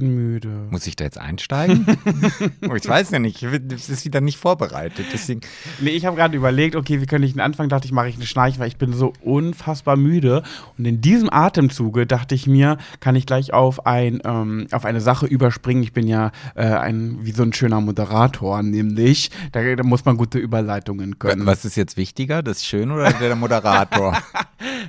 Bin müde. Muss ich da jetzt einsteigen? oh, ich weiß ja nicht. Es ist wieder nicht vorbereitet. Deswegen. Nee, ich habe gerade überlegt, okay, wie könnte ich den Anfang? Dachte ich, mache ich eine Schnarch, weil ich bin so unfassbar müde. Und in diesem Atemzuge dachte ich mir, kann ich gleich auf, ein, ähm, auf eine Sache überspringen. Ich bin ja äh, ein, wie so ein schöner Moderator, nämlich, da, da muss man gute Überleitungen können. Was ist jetzt wichtiger, das Schön oder der Moderator?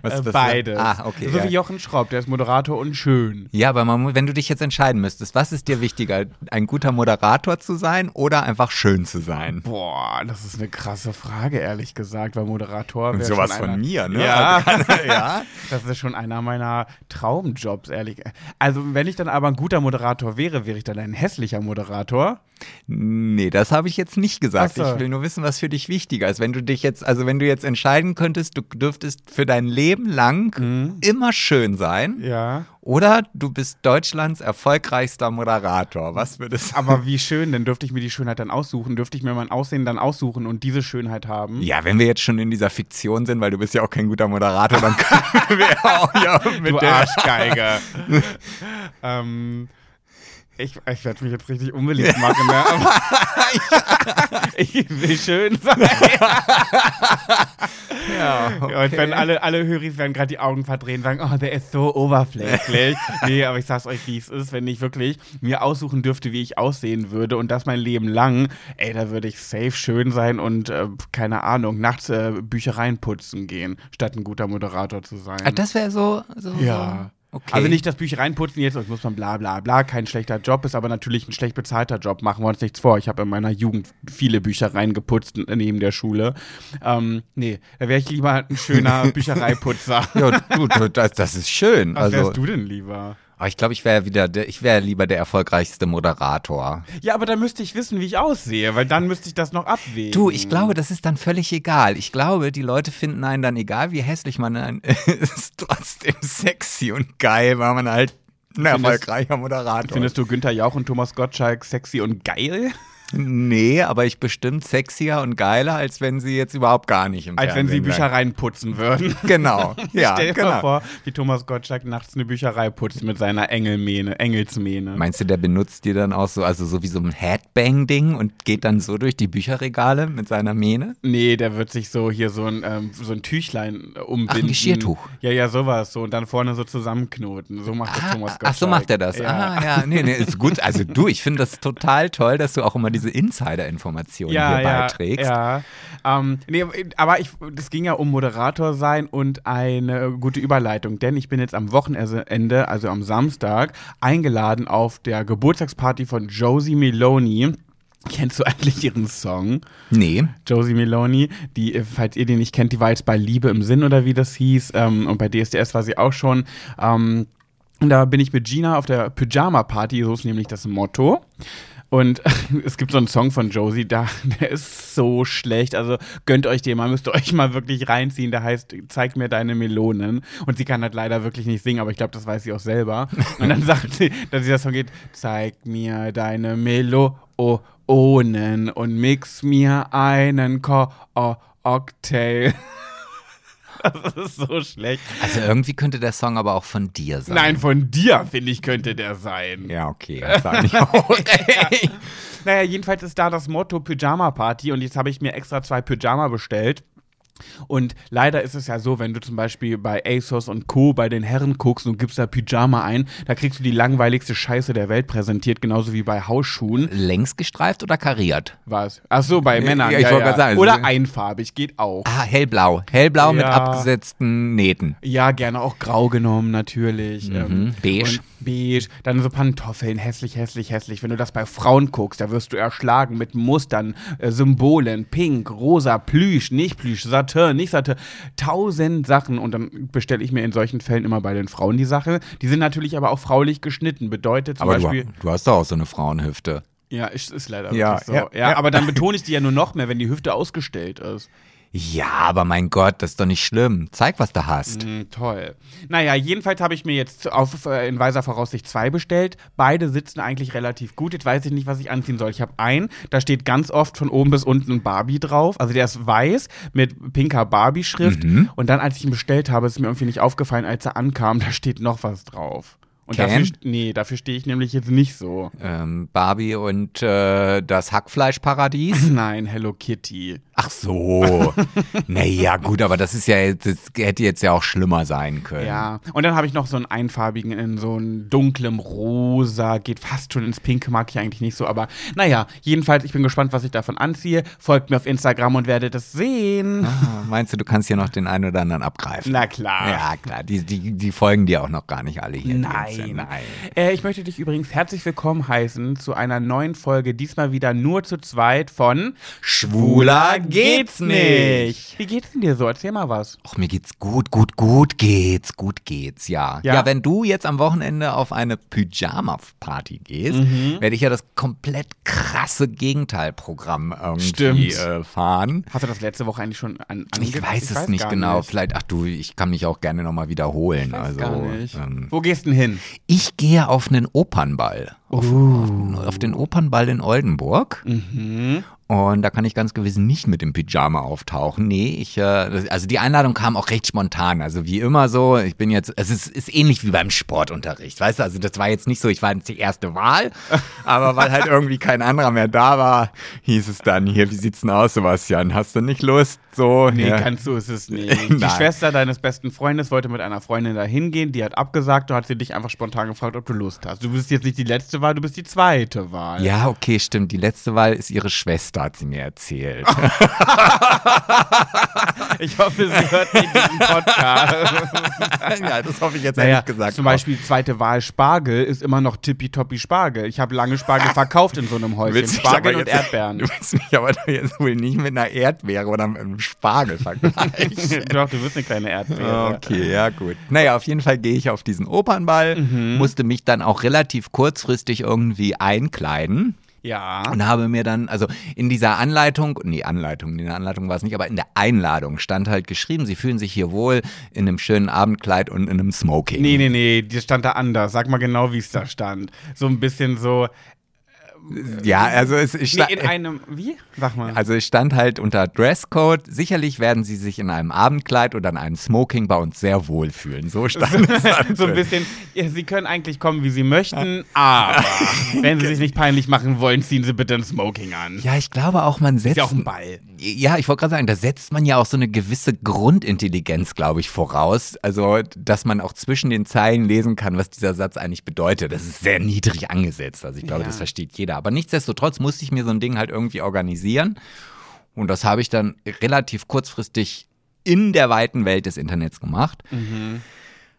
Was, was- beides. Ah, okay. so ja. wie Jochen Schropp, der ist Moderator und schön. Ja, aber man, wenn du dich jetzt entscheiden müsstest, was ist dir wichtiger, ein guter Moderator zu sein oder einfach schön zu sein? Boah, das ist eine krasse Frage, ehrlich gesagt, weil Moderator wäre Sowas schon einer, von mir, ne? Ja. ja. Das ist schon einer meiner Traumjobs, ehrlich. Also, wenn ich dann aber ein guter Moderator wäre, wäre ich dann ein hässlicher Moderator. Nee, das habe ich jetzt nicht gesagt. So. Ich will nur wissen, was für dich wichtiger ist. Wenn du dich jetzt, also wenn du jetzt entscheiden könntest, du dürftest für dein Leben lang immer schön sein Mhm. Ja. Oder du bist Deutschlands erfolgreichster Moderator. Was würdest du? Aber wie schön, denn dürfte ich mir die Schönheit dann aussuchen? Dürfte ich mir mein Aussehen dann aussuchen und diese Schönheit haben? Ja, wenn wir jetzt schon in dieser Fiktion sind, weil du bist ja auch kein guter Moderator, dann können wir auch ja mit du der Arschgeige. ähm, ich, ich werde mich jetzt richtig unbeliebt machen, ne? aber ich will schön sein. ja, Ja, Und wenn alle, alle Höris werden gerade die Augen verdrehen, sagen, oh, der ist so oberflächlich. nee, aber ich sag's euch, wie es ist, wenn ich wirklich mir aussuchen dürfte, wie ich aussehen würde und das mein Leben lang, ey, da würde ich safe schön sein und, äh, keine Ahnung, nachts äh, Büchereien putzen gehen, statt ein guter Moderator zu sein. Ah, das wäre so, so. Ja. Okay. Also nicht das Büchereien putzen jetzt, muss man bla bla bla, kein schlechter Job ist, aber natürlich ein schlecht bezahlter Job, machen wir uns nichts vor. Ich habe in meiner Jugend viele Büchereien geputzt neben der Schule. Ähm, nee, da wäre ich lieber ein schöner Büchereiputzer. Ja, du, du, das, das ist schön. Was also, wärst du denn lieber? Aber ich glaube, ich wäre wieder, der, ich wäre lieber der erfolgreichste Moderator. Ja, aber dann müsste ich wissen, wie ich aussehe, weil dann müsste ich das noch abwägen. Du, ich glaube, das ist dann völlig egal. Ich glaube, die Leute finden einen dann, egal wie hässlich man ist, trotzdem sexy und geil, weil man halt ein erfolgreicher Moderator Findest du Günther Jauch und Thomas Gottschalk sexy und geil? Nee, aber ich bestimmt sexier und geiler, als wenn sie jetzt überhaupt gar nicht im Als wenn sie wären. Büchereien putzen würden. Genau, ja, Stell dir mal genau. vor, wie Thomas Gottschalk nachts eine Bücherei putzt mit seiner Engelmähne, Engelsmähne. Meinst du, der benutzt die dann auch so, also so wie so ein Headbang-Ding und geht dann so durch die Bücherregale mit seiner Mähne? Nee, der wird sich so hier so ein, ähm, so ein Tüchlein äh, umbinden. Geschirrtuch. Ja, ja, sowas so. Und dann vorne so zusammenknoten. So macht das Thomas Gottschalk. Ach, so macht er das. Ja. Ah, ja, nee, nee, ist gut. Also du, ich finde das total toll, dass du auch immer diese Insider-Informationen ja, hier ja, beiträgst. Ja, ähm, nee, aber ich, das ging ja um Moderator sein und eine gute Überleitung, denn ich bin jetzt am Wochenende, also am Samstag, eingeladen auf der Geburtstagsparty von Josie Meloni. Kennst du eigentlich ihren Song? Nee. Josie Meloni, die, falls ihr die nicht kennt, die war jetzt bei Liebe im Sinn oder wie das hieß. Ähm, und bei DSDS war sie auch schon. Ähm, und da bin ich mit Gina auf der Pyjama-Party, so ist nämlich das Motto. Und es gibt so einen Song von Josie, da, der ist so schlecht. Also gönnt euch den mal, müsst ihr euch mal wirklich reinziehen. Der heißt Zeig mir deine Melonen. Und sie kann halt leider wirklich nicht singen, aber ich glaube, das weiß sie auch selber. Und dann sagt sie, dass dieser Song geht, zeig mir deine Melonen und mix mir einen Cocktail. Das ist so schlecht. Also irgendwie könnte der Song aber auch von dir sein. Nein, von dir, finde ich, könnte der sein. Ja, okay, das sag ich auch. Naja, jedenfalls ist da das Motto Pyjama Party und jetzt habe ich mir extra zwei Pyjama bestellt. Und leider ist es ja so, wenn du zum Beispiel bei ASOS und Co. bei den Herren guckst und gibst da Pyjama ein, da kriegst du die langweiligste Scheiße der Welt präsentiert, genauso wie bei Hausschuhen. Längs gestreift oder kariert? Was? Ach so, bei Männern. ja, ich wollte gerade sagen, Oder einfarbig, geht auch. Ah, hellblau. Hellblau mit Ja. abgesetzten Nähten. Ja, gerne auch grau genommen, natürlich. Ähm, Mhm. Beige. Und beige. Dann so Pantoffeln, hässlich, hässlich, hässlich. Wenn du das bei Frauen guckst, da wirst du erschlagen mit Mustern, äh, Symbolen, pink, rosa, Plüsch, nicht Plüsch, Satin, nicht Satin. Tausend Sachen. Und dann bestelle ich mir in solchen Fällen immer bei den Frauen die Sache. Die sind natürlich aber auch fraulich geschnitten. Bedeutet zum Aber du, Beispiel. du hast doch auch so eine Frauenhüfte. Ja, ist, ist leider Ja, wirklich so. ja, Ja, ja. aber dann betone ich die ja nur noch mehr, wenn die Hüfte ausgestellt ist. Ja, aber mein Gott, das ist doch nicht schlimm. Zeig, was du hast. Mm, toll. Naja, jedenfalls habe ich mir jetzt auf, äh, in weiser Voraussicht zwei bestellt. Beide sitzen eigentlich relativ gut. Jetzt weiß ich nicht, was ich anziehen soll. Ich habe einen, da steht ganz oft von oben bis unten Barbie drauf. Also der ist weiß mit pinker Barbie-Schrift. Mhm. Und dann, als ich ihn bestellt habe, ist mir irgendwie nicht aufgefallen, als er ankam, da steht noch was drauf. Und Ken? dafür, nee, dafür stehe ich nämlich jetzt nicht so. Ähm, Barbie und äh, das Hackfleischparadies. Nein, Hello Kitty. Ach so. naja, gut, aber das ist ja, das hätte jetzt ja auch schlimmer sein können. Ja, und dann habe ich noch so einen einfarbigen in so einem dunklem Rosa, geht fast schon ins Pinke, mag ich eigentlich nicht so, aber naja, jedenfalls, ich bin gespannt, was ich davon anziehe. Folgt mir auf Instagram und werdet es sehen. Ah, meinst du, du kannst hier noch den einen oder anderen abgreifen? Na klar. Ja, klar, die, die, die folgen dir auch noch gar nicht alle hier. Nein. Nein. Äh, ich möchte dich übrigens herzlich willkommen heißen zu einer neuen Folge, diesmal wieder nur zu zweit von Schwuler geht's nicht. Wie geht's denn dir so? Erzähl mal was. Och, mir geht's gut, gut, gut geht's, gut geht's, ja. Ja. Ja, wenn du jetzt am Wochenende auf eine Pyjama-Party gehst, Mhm. werde ich ja das komplett krasse Gegenteilprogramm irgendwie äh, fahren. Hast du das letzte Woche eigentlich schon an, Ich weiß es nicht gar genau. Nicht. Vielleicht, ach du, ich kann mich auch gerne nochmal wiederholen. Ich weiß also, nicht. Ähm, Wo gehst du denn hin? Ich gehe auf einen Opernball. Auf, auf, auf den Opernball in Oldenburg. Mhm. Und da kann ich ganz gewiss nicht mit dem Pyjama auftauchen. Nee, ich, äh, also die Einladung kam auch recht spontan. Also wie immer so, ich bin jetzt, es ist, ist ähnlich wie beim Sportunterricht, weißt du? Also das war jetzt nicht so, ich war jetzt die erste Wahl, aber weil halt irgendwie kein anderer mehr da war, hieß es dann, hier, wie sieht's denn aus, Sebastian? Hast du nicht Lust? So, Nee, ja. ganz so ist es nicht. Die. Schwester deines besten Freundes wollte mit einer Freundin da hingehen, die hat abgesagt, du hat sie dich einfach spontan gefragt, ob du Lust hast. Du bist jetzt nicht die letzte Wahl, du bist die zweite Wahl. Ja, okay, stimmt. Die letzte Wahl ist ihre Schwester, hat sie mir erzählt. Ich hoffe, sie hört nicht diesen Podcast. ja, das hoffe ich jetzt Naja, ehrlich gesagt. zum auch. Beispiel zweite Wahl Spargel ist immer noch tippitoppi Spargel. Ich habe lange Spargel verkauft in so einem Häuschen. Spargel und jetzt- Erdbeeren. Du willst mich aber jetzt wohl nicht mit einer Erdbeere oder mit einem Spargel vergleichen. Doch, du wirst eine kleine Erdbeere. Okay, ja gut. Naja, auf jeden Fall gehe ich auf diesen Opernball, Mhm. musste mich dann auch relativ kurzfristig irgendwie einkleiden Ja. und habe mir dann, also in dieser Anleitung, nee, Anleitung, in der Anleitung war es nicht, aber in der Einladung stand halt geschrieben, sie fühlen sich hier wohl in einem schönen Abendkleid und in einem Smoking. Nee, nee, nee, das stand da anders. Sag mal genau, wie es da stand. So ein bisschen so. Ja, also es ich Nee, in einem. Wie? Sag mal. Also es stand halt unter Dresscode, sicherlich werden sie sich in einem Abendkleid oder in einem Smoking bei uns sehr wohl fühlen. So stand es dann so ein bisschen, ja, sie können eigentlich kommen, wie sie möchten, aber wenn sie sich nicht peinlich machen wollen, ziehen sie bitte ein Smoking an. Ja, ich glaube auch, man setzt. Ist ja auch ein Ball. Ja, ich wollte gerade sagen, da setzt man ja auch so eine gewisse Grundintelligenz, glaube ich, voraus. Also, dass man auch zwischen den Zeilen lesen kann, was dieser Satz eigentlich bedeutet. Das ist sehr niedrig angesetzt. Also, ich glaube, Ja. das versteht jeder. Aber nichtsdestotrotz musste ich mir so ein Ding halt irgendwie organisieren. Und das habe ich dann relativ kurzfristig in der weiten Welt des Internets gemacht.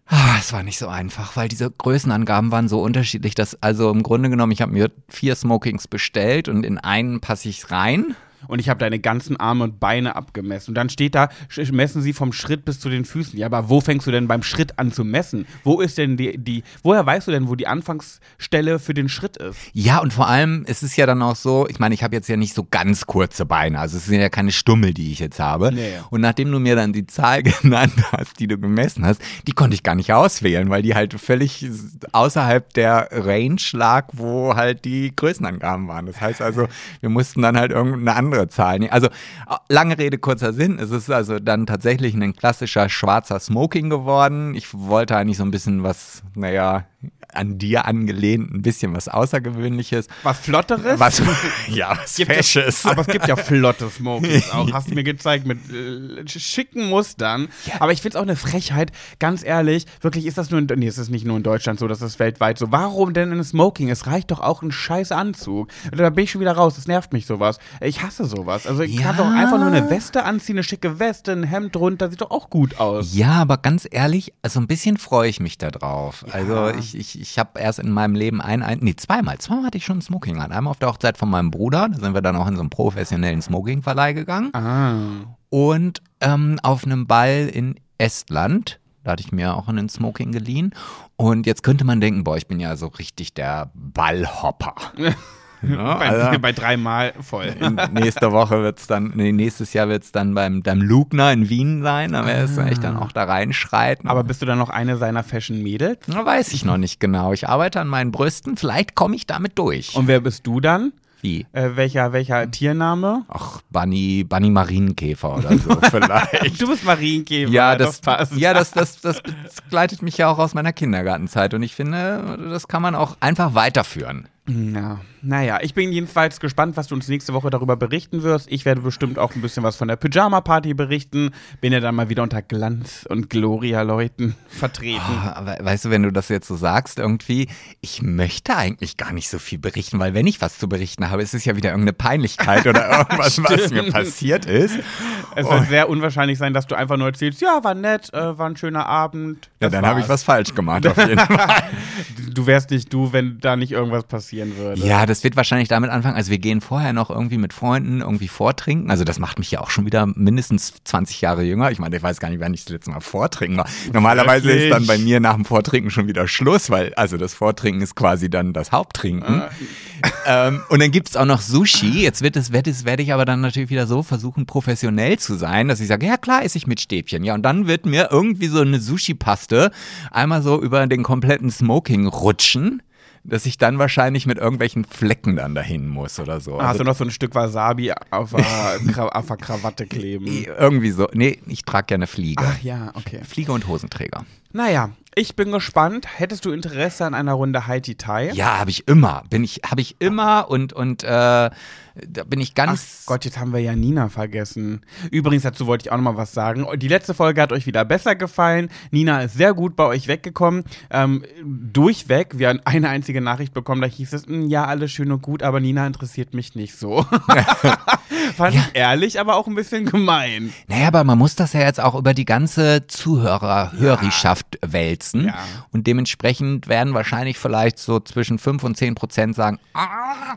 Ah, Es war nicht so einfach, weil diese Größenangaben waren so unterschiedlich, dass also im Grunde genommen, ich habe mir vier Smokings bestellt und in einen passe ich rein. Und ich habe deine ganzen Arme und Beine abgemessen. Und dann steht da, messen sie vom Schritt bis zu den Füßen. Ja, aber wo fängst du denn beim Schritt an zu messen? Wo ist denn die, die woher weißt du denn, wo die Anfangsstelle für den Schritt ist? Ja, und vor allem, es ist ja dann auch so, ich meine, ich habe jetzt ja nicht so ganz kurze Beine, also es sind ja keine Stummel, die ich jetzt habe. Nee. Und nachdem du mir dann die Zahl genannt hast, die du gemessen hast, die konnte ich gar nicht auswählen, weil die halt völlig außerhalb der Range lag, wo halt die Größenangaben waren. Das heißt also, wir mussten dann halt irgendeine andere Zahl nehmen. Also, lange Rede, kurzer Sinn, es ist also dann tatsächlich ein klassischer schwarzer Smoking geworden. Ich wollte eigentlich so ein bisschen was, naja, an dir angelehnt, ein bisschen was Außergewöhnliches. Was Flotteres? Was, ja, was Gibt es, Fesches. aber es gibt ja flotte Smokies auch. Hast du mir gezeigt mit äh, schicken Mustern. Aber ich finde es auch eine Frechheit, ganz ehrlich. Wirklich ist das nur in, nee, es ist nicht nur in Deutschland so, das ist weltweit so. Warum denn ein Smoking? Es reicht doch auch ein scheiß Anzug. Da bin ich schon wieder raus. Das nervt mich sowas. Ich hasse sowas. Also ich kann Ja. doch einfach nur eine Weste anziehen, eine schicke Weste, ein Hemd drunter. Sieht doch auch gut aus. Ja, aber ganz ehrlich, also ein bisschen freue ich mich da drauf. Also ich, ich, ich habe erst in meinem Leben ein, ein, nee, zweimal, zweimal hatte ich schon ein Smoking an. Einmal auf der Hochzeit von meinem Bruder, da sind wir dann auch in so einen professionellen Smoking-Verleih gegangen. Ah. Und ähm, auf einem Ball in Estland, da hatte ich mir auch einen Smoking geliehen. Und jetzt könnte man denken, boah, ich bin ja so richtig der Ballhopper. Ne? bei, Also, bei dreimal voll. in, nächste Woche wird es dann, nee, nächstes Jahr wird es dann beim, beim Lugner in Wien sein. Da werde ich dann auch da reinschreiten. Aber bist du dann noch eine seiner Fashion-Mädels? Weiß ich noch nicht genau. Ich arbeite an meinen Brüsten. Vielleicht komme ich damit durch. Und wer bist du dann? Wie? Äh, welcher, welcher Tiername? Ach, Bunny, Bunny Marienkäfer oder so vielleicht. Du bist Marienkäfer. Ja, das, passt. ja das, das, das begleitet mich ja auch aus meiner Kindergartenzeit und ich finde, das kann man auch einfach weiterführen. Ja, naja, ich bin jedenfalls gespannt, was du uns nächste Woche darüber berichten wirst. Ich werde bestimmt auch ein bisschen was von der Pyjama-Party berichten. Bin ja dann mal wieder unter Glanz und Gloria-Leuten vertreten. Aber weißt du, wenn du das jetzt so sagst, irgendwie, ich möchte eigentlich gar nicht so viel berichten, weil wenn ich was zu berichten habe, ist es ja wieder irgendeine Peinlichkeit oder irgendwas, was mir passiert ist. Es wird sehr unwahrscheinlich sein, dass du einfach nur erzählst, ja, war nett, äh, war ein schöner Abend. Ja, dann habe ich was falsch gemacht, auf jeden Fall. Du wärst nicht du, wenn da nicht irgendwas passieren würde. Ja, das wird wahrscheinlich damit anfangen. Also wir gehen vorher noch irgendwie mit Freunden irgendwie vortrinken. Also das macht mich ja auch schon wieder mindestens 20 Jahre jünger. Ich meine, ich weiß gar nicht, wann ich das letzte Mal vortrinken war. Normalerweise Wirklich? ist dann bei mir nach dem Vortrinken schon wieder Schluss, weil also das Vortrinken ist quasi dann das Haupttrinken. ähm, und dann gibt's auch noch Sushi. Jetzt wird es, es, werde ich aber dann natürlich wieder so versuchen, professionell zu sein, dass ich sage, ja klar, esse ich mit Stäbchen. Ja, und dann wird mir irgendwie so eine Sushi-Paste einmal so über den kompletten Smoking rutschen dass ich dann wahrscheinlich mit irgendwelchen Flecken dann dahin muss oder so. Hast Also du noch so ein Stück Wasabi auf der, Krawatte kleben? irgendwie so. Nee, ich trage gerne Fliege. Ach ja, okay. Fliege und Hosenträger. Naja, ich bin gespannt. Hättest du Interesse an einer Runde Haiti Thai? Ja, habe ich immer. Bin ich, habe ich immer und und äh, da bin ich Ach ganz. Gott, jetzt haben wir ja Nina vergessen. Übrigens, dazu wollte ich auch noch mal was sagen. Die letzte Folge hat euch wieder besser gefallen. Nina ist sehr gut bei euch weggekommen. Ähm, durchweg. Wir haben eine einzige Nachricht bekommen, da hieß es, "Mm, ja, alles schön und gut, aber Nina interessiert mich nicht so. Fand ich ehrlich, aber auch ein bisschen gemein. Naja, aber man muss das ja jetzt auch über die ganze Zuhörer, Hörerschaft wälzen. Ja. Und dementsprechend werden wahrscheinlich vielleicht so zwischen 5 und 10 Prozent sagen, ah,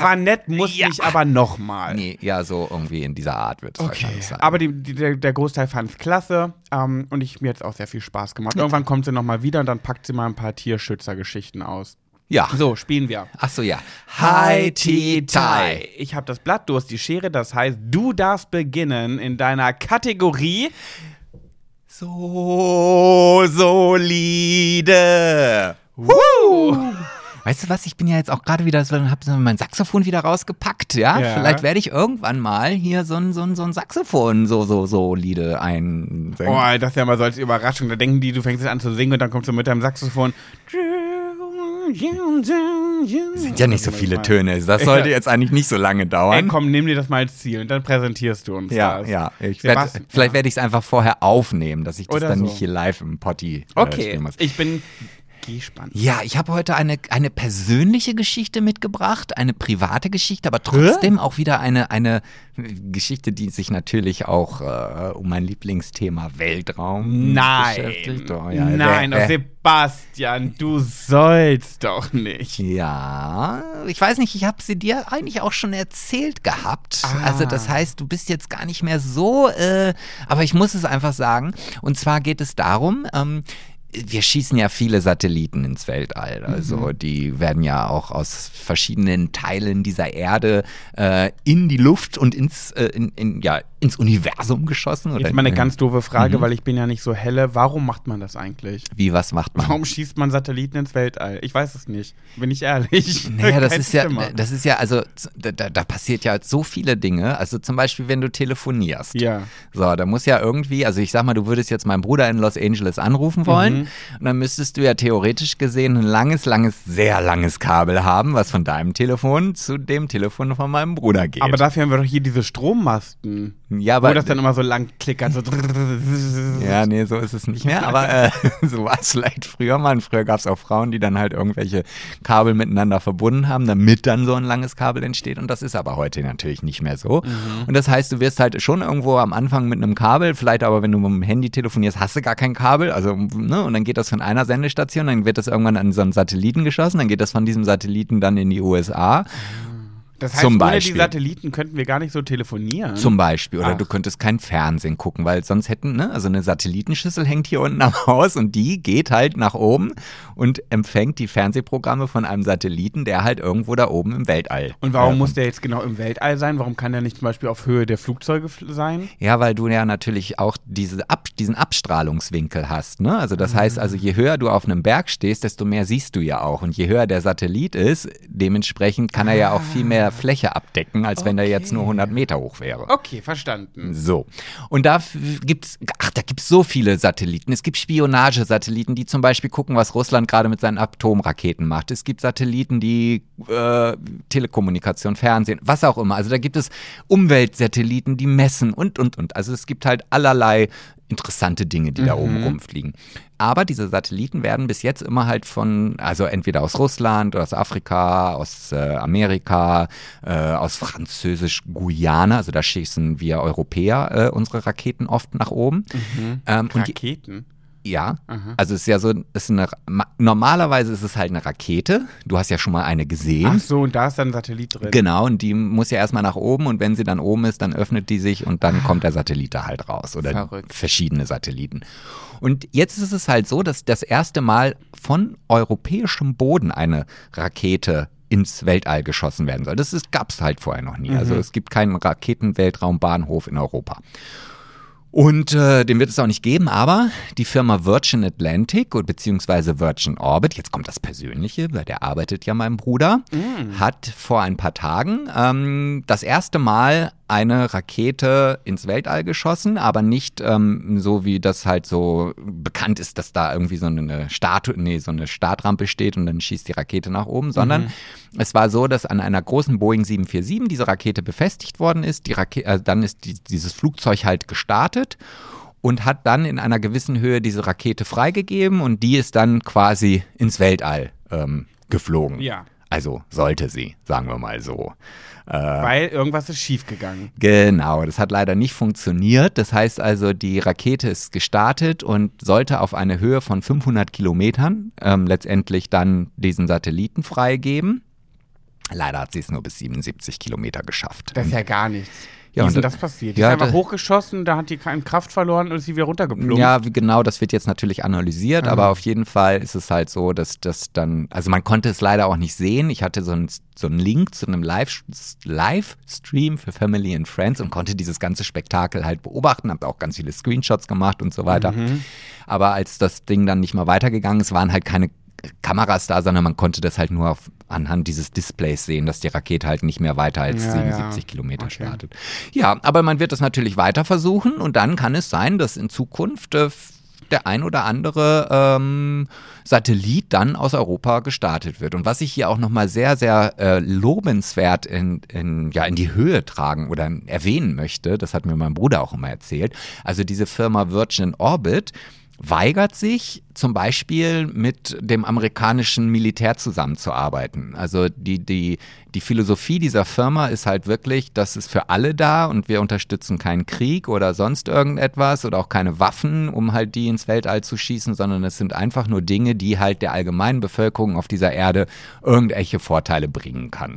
War nett, muss Ja. ich aber noch mal. nee, ja, so irgendwie in dieser Art wird es Okay, wahrscheinlich sein. aber die, die, der, der Großteil fand es klasse ähm, und ich, mir hat es auch sehr viel Spaß gemacht. Irgendwann kommt sie noch mal wieder und dann packt sie mal ein paar Tierschützergeschichten aus. Ja. So, spielen wir. Ach so, ja. Hi, Tea Tai. Ich habe das Blatt, du hast die Schere, das heißt, du darfst beginnen in deiner Kategorie. So solide. Woo! Weißt du was, ich bin ja jetzt auch gerade wieder, so, hab so mein Saxophon wieder rausgepackt, ja? Ja. Vielleicht werde ich irgendwann mal hier so ein, so ein, so ein Saxophon so, so solide einsingen. Oh, das ist ja mal so als Überraschung. Da denken die, du fängst jetzt an zu singen und dann kommst du mit deinem Saxophon. Sind ja nicht so viele Töne. Das sollte jetzt eigentlich nicht so lange Ey, dauern. komm, nimm dir das mal als Ziel und dann präsentierst du uns ja, das. ja. Ich werd, vielleicht werde ich es einfach vorher aufnehmen, dass ich das Oder dann so. nicht hier live im Potti äh, Okay, muss. ich bin gespannt. Ja, ich habe heute eine, eine persönliche Geschichte mitgebracht, eine private Geschichte, aber trotzdem auch wieder eine, eine Geschichte, die sich natürlich auch äh, um mein Lieblingsthema Weltraum Nein, beschäftigt. Oh, ja, nein, doch Sebastian, du sollst doch nicht. Ja, ich weiß nicht, ich habe sie dir eigentlich auch schon erzählt gehabt. Ah. Also das heißt, du bist jetzt gar nicht mehr so, äh, aber ich muss es einfach sagen. Und zwar geht es darum, ähm, wir schießen ja viele Satelliten ins Weltall. Also Mhm. die werden ja auch aus verschiedenen Teilen dieser Erde äh, in die Luft und ins, äh, in, in, ja, ins Universum geschossen. Oder Jetzt mal eine in, ganz doofe Mhm. Frage, weil ich bin ja nicht so helle. Warum macht man das eigentlich? Wie, was macht man? Warum schießt man Satelliten ins Weltall? Ich weiß es nicht. Bin ich ehrlich. Naja, das ist ja, das ist ja, also da, da da passiert ja so viele Dinge. Also zum Beispiel, wenn du telefonierst. Ja. So, da muss ja irgendwie, also ich sag mal, du würdest jetzt meinen Bruder in Los Angeles anrufen wollen Mhm. Und dann müsstest du ja theoretisch gesehen ein langes, langes, sehr langes Kabel haben, was von deinem Telefon zu dem Telefon von meinem Bruder geht. Aber dafür haben wir doch hier diese Strommasten. ja, Wo aber das dann immer so lang klickert. So Ja, nee, so ist es nicht mehr. Aber äh, so war es vielleicht früher mal. Und früher gab es auch Frauen, die dann halt irgendwelche Kabel miteinander verbunden haben, damit dann so ein langes Kabel entsteht. Und das ist aber heute natürlich nicht mehr so. Und das heißt, du wirst halt schon irgendwo am Anfang mit einem Kabel, vielleicht aber, wenn du mit dem Handy telefonierst, hast du gar kein Kabel. Also, ne, dann geht das von einer Sendestation, dann wird das irgendwann an so einen Satelliten geschossen, dann geht das von diesem Satelliten dann in die USA. Das heißt, Zum ohne Beispiel. die Satelliten könnten wir gar nicht so telefonieren. Zum Beispiel. Oder Ach. du könntest kein Fernsehen gucken, weil sonst hätten, ne, also eine Satellitenschüssel hängt hier unten am Haus und die geht halt nach oben und empfängt die Fernsehprogramme von einem Satelliten, der halt irgendwo da oben im Weltall. Und warum äh, muss der jetzt genau im Weltall sein? Warum kann der nicht zum Beispiel auf Höhe der Flugzeuge sein? Ja, weil du ja natürlich auch diese Ab diesen Abstrahlungswinkel hast. Ne? Also das heißt, also je höher du auf einem Berg stehst, desto mehr siehst du ja auch. Und je höher der Satellit ist, dementsprechend kann er ja auch viel mehr Fläche abdecken, als wenn er jetzt nur 100 Meter hoch wäre. Okay, verstanden. So. Und da gibt's, ach, da gibt's so viele Satelliten. Es gibt Spionagesatelliten, die zum Beispiel gucken, was Russland gerade mit seinen Atomraketen macht. Es gibt Satelliten, die äh, Telekommunikation, Fernsehen, was auch immer. Also da gibt es Umweltsatelliten, die messen und, und, und. Also es gibt halt allerlei interessante Dinge, die da oben rumfliegen. Aber diese Satelliten werden bis jetzt immer halt von, also entweder aus Russland, aus Afrika, aus äh, Amerika, äh, aus Französisch-Guyana, also da schießen wir Europäer äh, unsere Raketen oft nach oben. Ähm, und die, Raketen. Ja, also es ist ja so, ist eine, ma- normalerweise ist es halt eine Rakete. Du hast ja schon mal eine gesehen. Ach so, und da ist dann ein Satellit drin. Genau, und die muss ja erstmal nach oben und wenn sie dann oben ist, dann öffnet die sich und dann kommt der Satellit da halt raus oder Verrückt. verschiedene Satelliten. Und jetzt ist es halt so, dass das erste Mal von europäischem Boden eine Rakete ins Weltall geschossen werden soll. Das gab es halt vorher noch nie. Also es gibt keinen Raketenweltraumbahnhof in Europa. Und äh, den wird es auch nicht geben, aber die Firma Virgin Atlantic und beziehungsweise Virgin Orbit, jetzt kommt das Persönliche, weil der arbeitet ja mein Bruder, hat vor ein paar Tagen ähm, das erste Mal eine Rakete ins Weltall geschossen, aber nicht ähm, so wie das halt so bekannt ist, dass da irgendwie so eine Statue, nee, so eine Startrampe steht und dann schießt die Rakete nach oben, sondern es war so, dass an einer großen Boeing 747 diese Rakete befestigt worden ist. Die Rake äh, dann ist die, dieses Flugzeug halt gestartet und hat dann in einer gewissen Höhe diese Rakete freigegeben und die ist dann quasi ins Weltall ähm, geflogen. Ja. Also sollte sie, sagen wir mal so. Weil irgendwas ist schiefgegangen. Genau, das hat leider nicht funktioniert. Das heißt also, die Rakete ist gestartet und sollte auf eine Höhe von 500 Kilometern ähm, letztendlich dann diesen Satelliten freigeben. Leider hat sie es nur bis 77 Kilometer geschafft. Das ist ja gar nichts. Wie Ja, ist denn das passiert? Die ja, ist einfach hochgeschossen, da hat die keine Kraft verloren und ist sie wieder runtergeplumpst. Ja, wie genau, das wird jetzt natürlich analysiert, aber auf jeden Fall ist es halt so, dass das dann, also man konnte es leider auch nicht sehen. Ich hatte so einen so einen Link zu einem Live- Livestream für Family and Friends und konnte dieses ganze Spektakel halt beobachten, habe auch ganz viele Screenshots gemacht und so weiter. Aber als das Ding dann nicht mehr weitergegangen ist, waren halt keine Kameras da, sondern man konnte das halt nur auf, anhand dieses Displays sehen, dass die Rakete halt nicht mehr weiter als Ja, 77 ja. Kilometer Okay. startet. Ja, aber man wird das natürlich weiter versuchen und dann kann es sein, dass in Zukunft äh, der ein oder andere ähm, Satellit dann aus Europa gestartet wird. Und was ich hier auch nochmal sehr, sehr äh, lobenswert in, in, ja, in die Höhe tragen oder erwähnen möchte, das hat mir mein Bruder auch immer erzählt, also diese Firma Virgin Orbit, weigert sich zum Beispiel mit dem amerikanischen Militär zusammenzuarbeiten. Also die, die, die Philosophie dieser Firma ist halt wirklich, das ist für alle da und wir unterstützen keinen Krieg oder sonst irgendetwas oder auch keine Waffen, um halt die ins Weltall zu schießen, sondern es sind einfach nur Dinge, die halt der allgemeinen Bevölkerung auf dieser Erde irgendwelche Vorteile bringen kann.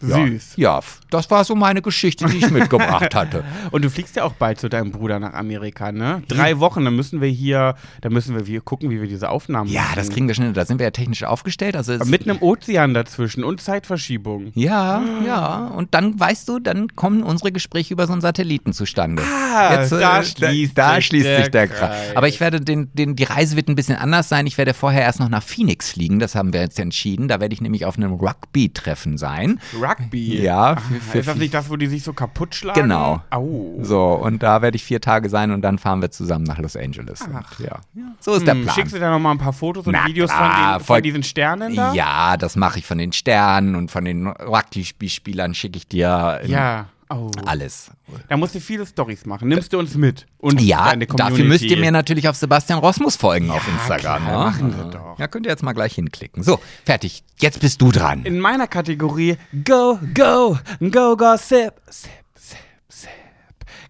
Süß. Ja, das war so meine Geschichte, die ich mitgebracht hatte. Und du fliegst ja auch bald zu deinem Bruder nach Amerika, ne? Drei Wochen, dann müssen wir hier, da müssen wir hier gucken, wie wir diese Aufnahmen Ja, machen. das kriegen wir schnell. Da sind wir ja technisch aufgestellt. Also Mit einem Ozean dazwischen und Zeitverschiebung. Ja, ja. Und dann, weißt du, dann kommen unsere Gespräche über so einen Satelliten zustande. Ah, da schließt da sich schließt der sich der Kreis. Kreis. Aber ich werde den, den, die Reise wird ein bisschen anders sein. Ich werde vorher erst noch nach Phoenix fliegen. Das haben wir jetzt entschieden. Da werde ich nämlich auf einem Rugby-Treffen sein. Rugby. Ja, Ah, für- für- ist das nicht das, wo die sich so kaputt schlagen? Genau. Au. So, und da werde ich vier Tage sein und dann fahren wir zusammen nach Los Angeles. Und, ja. so ist der Hm, Plan. Schickst du da noch mal ein paar Fotos und Na Videos von, den, voll- von diesen Sternen da? Ja, das mache ich von den Sternen und von den Rugby-Spielern schicke ich dir in Ja. Oh. alles. Da musst du viele Stories machen. Nimmst du uns mit? Und Ja, dafür müsst ihr mir natürlich auf Sebastian Rosmus folgen auf Instagram. klar, ne? machen wir doch. Ja, könnt ihr jetzt mal gleich hinklicken. So, fertig. Jetzt bist du dran. In meiner Kategorie Go, Go, Go, Gossip, Sip, Sip, Sip.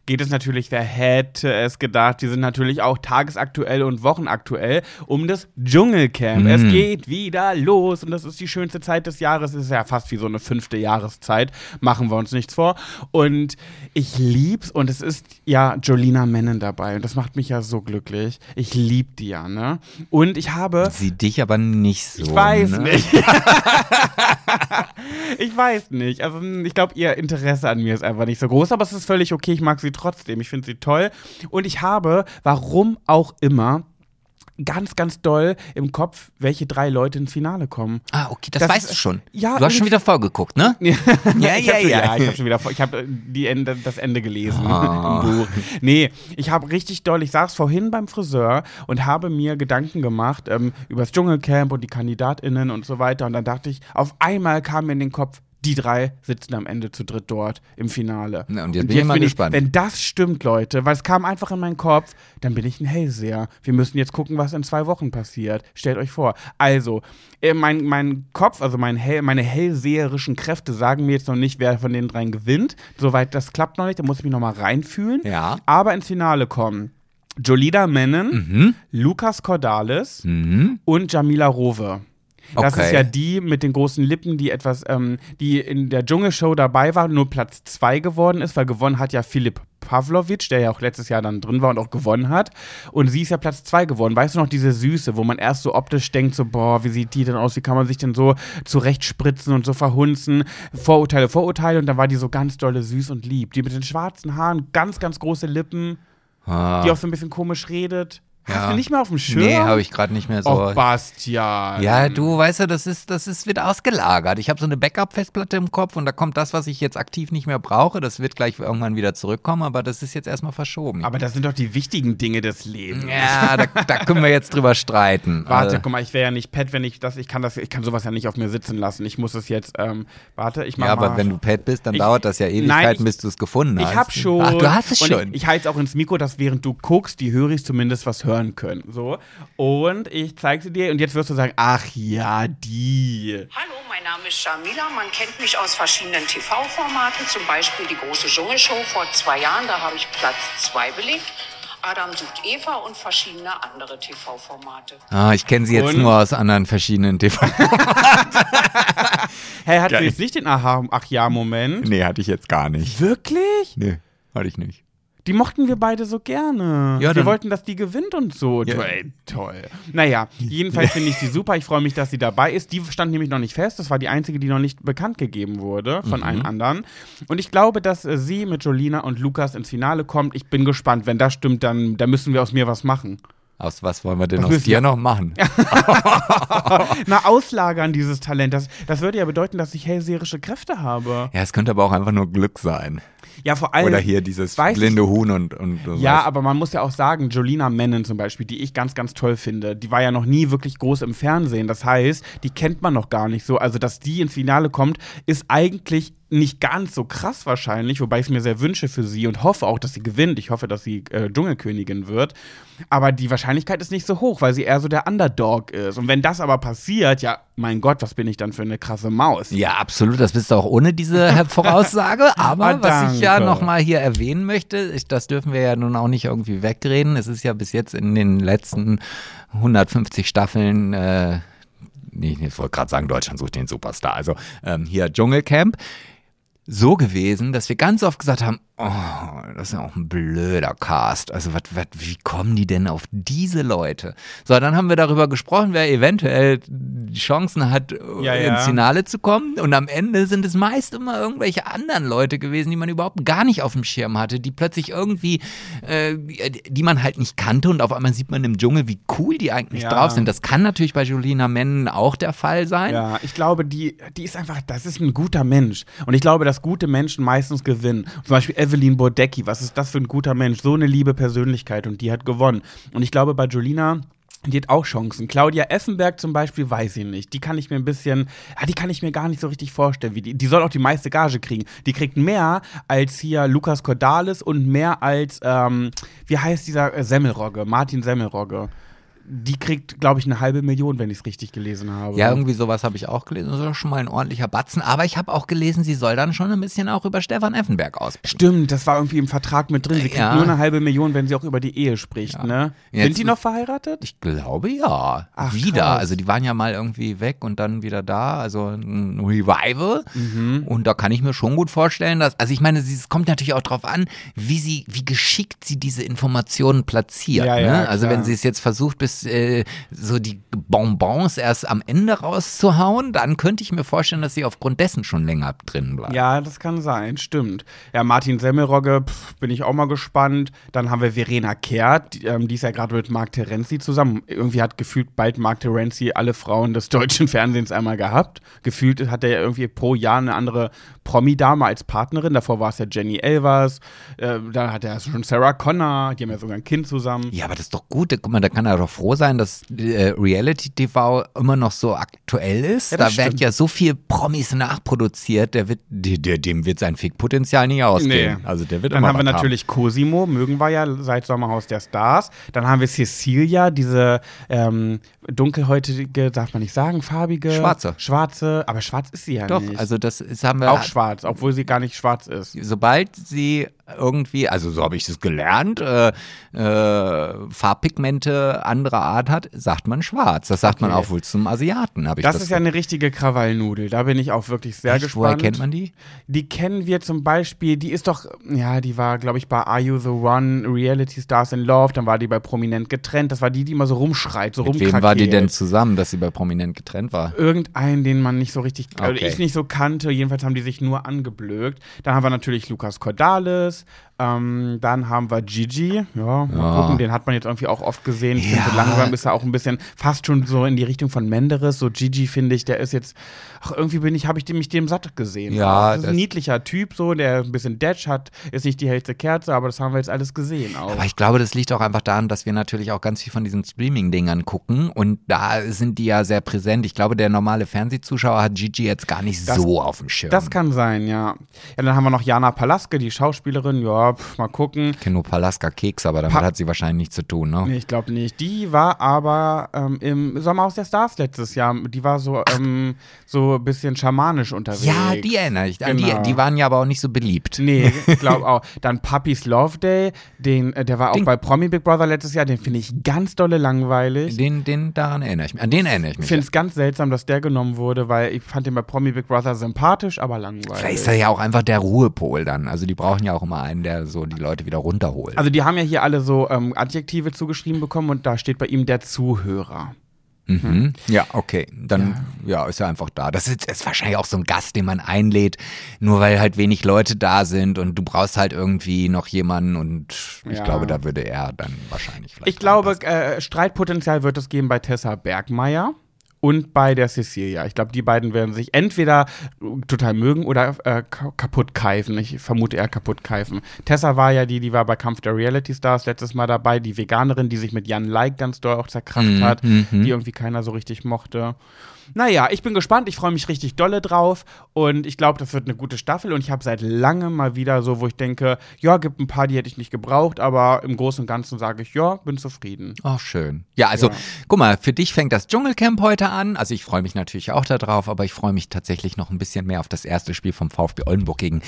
Geht es natürlich, wer hätte es gedacht, die sind natürlich auch tagesaktuell und wochenaktuell um das Dschungelcamp. Es geht wieder los und das ist die schönste Zeit des Jahres. Es ist ja fast wie so eine fünfte Jahreszeit. Machen wir uns nichts vor. Und ich lieb's und es ist ja Jolina Mennen dabei und das macht mich ja so glücklich. Ich lieb die ja, ne? Und ich habe. Sie dich aber nicht so. Ich weiß ne? nicht. ich weiß nicht. Also ich glaube, ihr Interesse an mir ist einfach nicht so groß, aber es ist völlig okay. Ich mag sie trotzdem. Ich finde sie toll. Und ich habe, warum auch immer, ganz, ganz doll im Kopf, welche drei Leute ins Finale kommen. Ah, okay, das, Das weißt du schon. ja, du hast schon wieder vorgeguckt, ne? Ja, Ja, ja, schon, ja. Ich habe schon wieder, vor- ich habe die Ende, das Ende gelesen Ah. im Buch. Nee, ich habe richtig doll. Ich saß vorhin beim Friseur und habe mir Gedanken gemacht ähm, über das Dschungelcamp und die KandidatInnen und so weiter. Und dann dachte ich, auf einmal kam mir in den Kopf, die drei sitzen am Ende zu dritt dort im Finale. Na, und jetzt bin ich mal gespannt. wenn das stimmt, Leute, weil es kam einfach in meinen Kopf, dann bin ich ein Hellseher. Wir müssen jetzt gucken, was in zwei Wochen passiert. Stellt euch vor. Also, äh, mein, mein Kopf, also mein Hell, meine hellseherischen Kräfte sagen mir jetzt noch nicht, wer von den dreien gewinnt. Soweit das klappt noch nicht, da muss ich mich noch mal reinfühlen. Ja. Aber ins Finale kommen Jolida Mennen, Lukas Cordalis Mhm. und Jamila Rowe. Das Okay. ist ja die mit den großen Lippen, die etwas, ähm, die in der Dschungelshow dabei war, nur Platz zwei geworden ist, weil gewonnen hat ja Philipp Pavlovic, der ja auch letztes Jahr dann drin war und auch gewonnen hat. Und sie ist ja Platz zwei geworden. Weißt du noch, diese Süße, wo man erst so optisch denkt, so, boah, wie sieht die denn aus? Wie kann man sich denn so zurechtspritzen und so verhunzen? Vorurteile, Vorurteile. Und dann war die so ganz dolle süß und lieb. Die mit den schwarzen Haaren, ganz, ganz große Lippen, Ah. die auch so ein bisschen komisch redet. Hast Ja. du nicht mehr auf dem Schirm? Nee, habe ich gerade nicht mehr so. Och, Bastian. Ja, du weißt ja, das ist, das ist, wird ausgelagert. Ich habe so eine Backup-Festplatte im Kopf und da kommt das, was ich jetzt aktiv nicht mehr brauche. Das wird gleich irgendwann wieder zurückkommen, aber das ist jetzt erstmal verschoben. Aber das sind doch die wichtigen Dinge des Lebens. ja, da, da können wir jetzt drüber streiten. Warte, Äh, guck mal, ich wäre ja nicht Pet, wenn ich das, ich kann das, ich kann sowas ja nicht auf mir sitzen lassen. Ich muss es jetzt, ähm, warte, ich mach ja, mal. aber wenn du Pet bist, dann Ich- dauert das ja Nein, Ewigkeiten, ich- bis du es gefunden hast. ich hab schon. Ach, du hast es und schon. Ich, ich halte es auch ins Mikro, dass während du guckst, die Höris zumindest was hören können. So. Und ich zeige sie dir und jetzt wirst du sagen, ach ja, die. Hallo, mein Name ist Jamila. Man kennt mich aus verschiedenen TV-Formaten, zum Beispiel die große Dschungelshow vor zwei Jahren. Da habe ich Platz zwei belegt. Adam sucht Eva und verschiedene andere TV-Formate. ah, ich kenne sie jetzt Und? nur aus anderen verschiedenen TV. Hä, hat sie Geil. jetzt nicht den Aha, ach ja, Moment? nee, hatte ich jetzt gar nicht. Wirklich? Nee, hatte ich nicht. Die mochten wir beide so gerne. Ja, wir wollten, dass die gewinnt und so. Ja. Toll, toll. Naja, jedenfalls finde ich sie super. Ich freue mich, dass sie dabei ist. Die stand nämlich noch nicht fest. Das war die einzige, die noch nicht bekannt gegeben wurde von Mhm. allen anderen. Und ich glaube, dass äh, sie mit Jolina und Lukas ins Finale kommt. Ich bin gespannt. Wenn das stimmt, dann, dann müssen wir aus mir was machen. Aus was wollen wir denn Was aus dir noch machen? Na, auslagern dieses Talent. Das, das würde ja bedeuten, dass ich hellseherische Kräfte habe. Ja, es könnte aber auch einfach nur Glück sein. Ja, vor allem. Oder hier dieses weiß ich- blinde Huhn und, und sowas. Ja, aber man muss ja auch sagen, Jolina Mennen zum Beispiel, die ich ganz, ganz toll finde, die war ja noch nie wirklich groß im Fernsehen. Das heißt, die kennt man noch gar nicht so. Also, dass die ins Finale kommt, ist eigentlich nicht ganz so krass wahrscheinlich, wobei ich es mir sehr wünsche für sie und hoffe auch, dass sie gewinnt. Ich hoffe, dass sie äh, Dschungelkönigin wird. Aber die Wahrscheinlichkeit ist nicht so hoch, weil sie eher so der Underdog ist. Und wenn das aber passiert, ja, mein Gott, was bin ich dann für eine krasse Maus? Ja, absolut. Das bist du auch ohne diese Voraussage. Aber Ah, was ich ja nochmal hier erwähnen möchte, ich, das dürfen wir ja nun auch nicht irgendwie wegreden. Es ist ja bis jetzt in den letzten 150 Staffeln, äh, ich wollte gerade sagen, Deutschland sucht den Superstar. Also ähm, hier Dschungelcamp. So gewesen, dass wir ganz oft gesagt haben, oh, das ist ja auch ein blöder Cast. Also wat, wat, wie kommen die denn auf diese Leute? So, dann haben wir darüber gesprochen, wer eventuell die Chancen hat, Ja, ins ja. Finale zu kommen. Und am Ende sind es meist immer irgendwelche anderen Leute gewesen, die man überhaupt gar nicht auf dem Schirm hatte, die plötzlich irgendwie, äh, die man halt nicht kannte und auf einmal sieht man im Dschungel, wie cool die eigentlich Ja. drauf sind. Das kann natürlich bei Julina Mennen auch der Fall sein. Ja, ich glaube, die, die ist einfach, das ist ein guter Mensch. Und ich glaube, dass gute Menschen meistens gewinnen. Zum Beispiel Evelyn Bodecki, was ist das für ein guter Mensch? So eine liebe Persönlichkeit und die hat gewonnen. Und ich glaube, bei Jolina. Die hat auch Chancen. Claudia Effenberg zum Beispiel, weiß ich nicht. Die kann ich mir ein bisschen, ja, die kann ich mir gar nicht so richtig vorstellen. Wie die, die soll auch die meiste Gage kriegen. Die kriegt mehr als hier Lukas Cordalis und mehr als, ähm, wie heißt dieser äh, Semmelrogge? Martin Semmelrogge. Die kriegt, glaube ich, eine halbe Million, wenn ich es richtig gelesen habe. Ja, irgendwie sowas habe ich auch gelesen. Das ist doch schon mal ein ordentlicher Batzen. Aber ich habe auch gelesen, sie soll dann schon ein bisschen auch über Stefan Effenberg ausbringen. Stimmt, das war irgendwie im Vertrag mit drin. Sie kriegt Ja. nur eine halbe Million, wenn sie auch über die Ehe spricht, ne? Jetzt Sind die noch verheiratet? Ich glaube ja. Ach, wieder. krass. Also die waren ja mal irgendwie weg und dann wieder da. Also ein Revival. Mhm. Und da kann ich mir schon gut vorstellen, dass, also ich meine, es kommt natürlich auch drauf an, wie sie, wie geschickt sie diese Informationen platziert. Ja, ne? ja, also wenn sie es jetzt versucht, bis äh, so die Bonbons erst am Ende rauszuhauen, dann könnte ich mir vorstellen, dass sie aufgrund dessen schon länger drin bleibt. Ja, das kann sein, stimmt. Ja, Martin Semmelrogge, pff, bin ich auch mal gespannt. Dann haben wir Verena Kehrt, die, ähm, die ist ja gerade mit Mark Terenzi zusammen. Irgendwie hat gefühlt bald Mark Terenzi alle Frauen des deutschen Fernsehens einmal gehabt. Gefühlt hat er ja irgendwie pro Jahr eine andere Promi-Dame als Partnerin. Davor war es ja Jenny Elvers. Äh, dann hat er schon Sarah Connor, die haben ja sogar ein Kind zusammen. Ja, aber das ist doch gut. Guck mal, da kann er doch froh sein, dass äh, Reality TV immer noch so aktuell ist. Ja, da das werden stimmt. ja so viel Promis nachproduziert, der wird, der, dem wird sein Fickpotenzial nicht ausgehen. Nee. Also der wird Dann haben wir natürlich Cosimo, mögen wir ja seit Sommerhaus der Stars. Dann haben wir Cecilia, diese ähm, dunkelhäutige, darf man nicht sagen, farbige. Schwarze. Schwarze, aber schwarz ist sie ja haben. Doch, nicht. also das ist, haben wir auch schwarz, obwohl sie gar nicht schwarz ist. sobald sie irgendwie, also so habe ich es gelernt, äh, äh, Farbpigmente anderer Art hat, sagt man schwarz. Das sagt man Okay. auch wohl zum Asiaten, habe ich Das das ist ja eine richtige Krawallnudel. Da bin ich auch wirklich sehr Echt? gespannt. Woher kennt man die? Die kennen wir zum Beispiel, die ist doch, ja, die war, glaube ich, bei Are You the One, Reality Stars in Love, dann war die bei Prominent getrennt. Das war die, die immer so rumschreit, so Mit rumkrakeelt. wem war die denn zusammen, dass sie bei Prominent getrennt war? irgendeinen, den man nicht so richtig, also Okay. ich nicht so kannte. Jedenfalls haben die sich nur angeblökt. Dann haben wir natürlich Lukas Cordalis. was Ähm, dann haben wir Gigi. Ja, mal Ja. gucken. Den hat man jetzt irgendwie auch oft gesehen. Ich Ja. finde, langsam ist er auch ein bisschen fast schon so in die Richtung von Menderes. So Gigi finde ich, der ist jetzt, ach, irgendwie bin ich, habe ich dem- mich dem satt gesehen. Ja, das ist das- ein niedlicher Typ, so, der ein bisschen Datch hat, ist nicht die hellste Kerze, aber das haben wir jetzt alles gesehen auch. Aber ich glaube, das liegt auch einfach daran, dass wir natürlich auch ganz viel von diesen Streaming-Dingern gucken und da sind die ja sehr präsent. Ich glaube, der normale Fernsehzuschauer hat Gigi jetzt gar nicht Das- so auf dem Schirm. Das kann sein, ja. Ja, dann haben wir noch Jana Palaske, die Schauspielerin. Ja, pf, mal gucken. ich kenne nur Palaska Keks, aber damit Pa- hat sie wahrscheinlich nichts zu tun, ne? Nee, ich glaube nicht. Die war aber ähm, im Sommerhaus der Stars letztes Jahr. Die war so, ähm, so ein bisschen schamanisch unterwegs. Ja, die erinnere ich. Genau. die, die waren ja aber auch nicht so beliebt. Nee, ich glaube auch. Dann Puppies Love Day, den, äh, der war auch Den- bei Promi Big Brother letztes Jahr, den finde ich ganz dolle langweilig. Den, den, daran erinnere ich mich. An den erinnere ich Ich mich. finde es ganz seltsam, dass der genommen wurde, weil ich fand den bei Promi Big Brother sympathisch, aber langweilig. Vielleicht ist er ja auch einfach der Ruhepol dann. Also die brauchen ja auch immer einen, der so die Leute wieder runterholt. Also die haben ja hier alle so ähm, Adjektive zugeschrieben bekommen und da steht bei ihm der Zuhörer. Mhm. Ja, okay. Dann ja. ist er einfach da. Das ist, ist wahrscheinlich auch so ein Gast, den man einlädt, nur weil halt wenig Leute da sind und du brauchst halt irgendwie noch jemanden und ich Ja. glaube, da würde er dann wahrscheinlich vielleicht. Ich glaube, äh, Streitpotenzial wird es geben bei Tessa Bergmeier und bei der Cecilia. Ich glaube, die beiden werden sich entweder total mögen oder äh, ka- kaputt keifen. Ich vermute eher kaputt keifen. Tessa war ja die, die war bei Kampf der Reality Stars letztes Mal dabei, die Veganerin, die sich mit Jan Like ganz doll auch zerkracht Mhm, hat, mhm. die irgendwie keiner so richtig mochte. Naja, ich bin gespannt, ich freue mich richtig dolle drauf und ich glaube, das wird eine gute Staffel und ich habe seit langem mal wieder so, wo ich denke, ja, gibt ein paar, die hätte ich nicht gebraucht, aber im Großen und Ganzen sage ich, ja, bin zufrieden. Ach, schön. Ja, also, Ja. guck mal, für dich fängt das Dschungelcamp heute an. Also, ich freue mich natürlich auch darauf, aber ich freue mich tatsächlich noch ein bisschen mehr auf das erste Spiel vom VfB Oldenburg gegen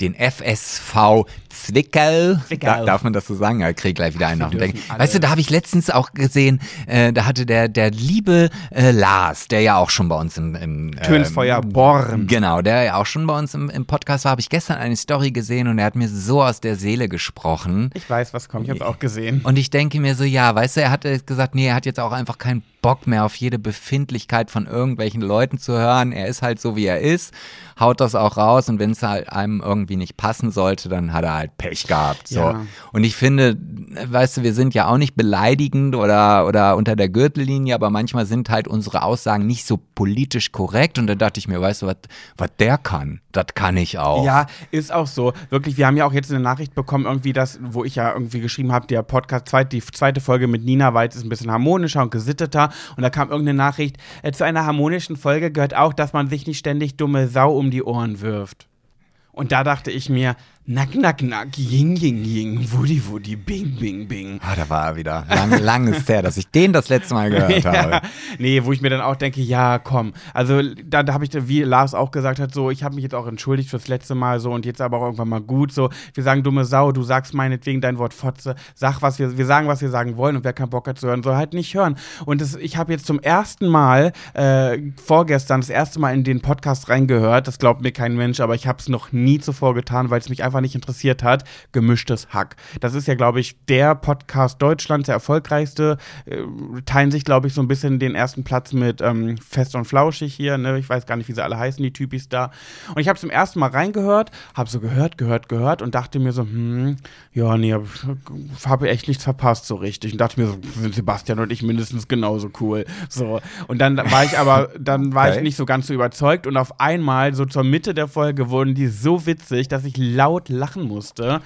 den FSV Zwickel. Zwickel. Da, darf man das so sagen? Ja, ich krieg gleich wieder einen Wir auf den alle. Weißt du, da habe ich letztens auch gesehen, äh, da hatte der, der liebe äh, Lars, der ja auch schon bei uns im, im Tönsfeuer ähm, Born. Genau, der ja auch schon bei uns im, im Podcast war, habe ich gestern eine Story gesehen und er hat mir so aus der Seele gesprochen. Ich weiß, was kommt, ich habe auch gesehen. Und ich denke mir so, ja, weißt du, er hat gesagt, nee, er hat jetzt auch einfach keinen Bock mehr auf jede Befindlichkeit von irgendwelchen Leuten zu hören. Er ist halt so, wie er ist, haut das auch raus und wenn es halt einem irgendwie nicht passen sollte, dann hat er halt Pech gehabt. So. Ja. Und ich finde, weißt du, wir sind ja auch nicht beleidigend oder, oder unter der Gürtellinie, aber manchmal sind halt unsere Aussagen nicht so politisch korrekt. Und da dachte ich mir, weißt du, was was der kann, das kann ich auch. Ja, ist auch so. Wirklich, wir haben ja auch jetzt eine Nachricht bekommen, irgendwie das, wo ich ja irgendwie geschrieben habe, der Podcast, zweit, die zweite Folge mit Nina Weiz ist ein bisschen harmonischer und gesitteter. Und da kam irgendeine Nachricht, äh, zu einer harmonischen Folge gehört auch, dass man sich nicht ständig dumme Sau um die Ohren wirft. Und da dachte ich mir, Nack, nack, nack, ying, ying, ying, wudi, wudi, bing, bing, bing. Ah, da war er wieder. Lang, lang ist her, dass ich den das letzte Mal gehört habe. Ja, nee, wo ich mir dann auch denke, ja, komm. Also da, da habe ich, wie Lars auch gesagt hat, so, ich habe mich jetzt auch entschuldigt fürs letzte Mal so und jetzt aber auch irgendwann mal gut. So, wir sagen dumme Sau, du sagst meinetwegen dein Wort Fotze, sag was wir, wir sagen, was wir sagen wollen und wer keinen Bock hat zu hören, soll halt nicht hören. Und das, ich habe jetzt zum ersten Mal, äh, vorgestern, das erste Mal in den Podcast reingehört, das glaubt mir kein Mensch, aber ich habe es noch nie zuvor getan, weil es mich einfach nicht interessiert hat. Gemischtes Hack. Das ist ja, glaube ich, der Podcast Deutschlands, der erfolgreichste. Äh, teilen sich, glaube ich, so ein bisschen den ersten Platz mit ähm, Fest und Flauschig hier. Ne? Ich weiß gar nicht, wie sie alle heißen, die Typis da. Und ich habe zum ersten Mal reingehört, habe so gehört, gehört, gehört und dachte mir so, hm, ja, nee, habe hab echt nichts verpasst so richtig. Und dachte mir so, sind Sebastian und ich mindestens genauso cool. So. Und dann war ich aber, dann war Okay. ich nicht so ganz so überzeugt und auf einmal, so zur Mitte der Folge, wurden die so witzig, dass ich laut lachen musste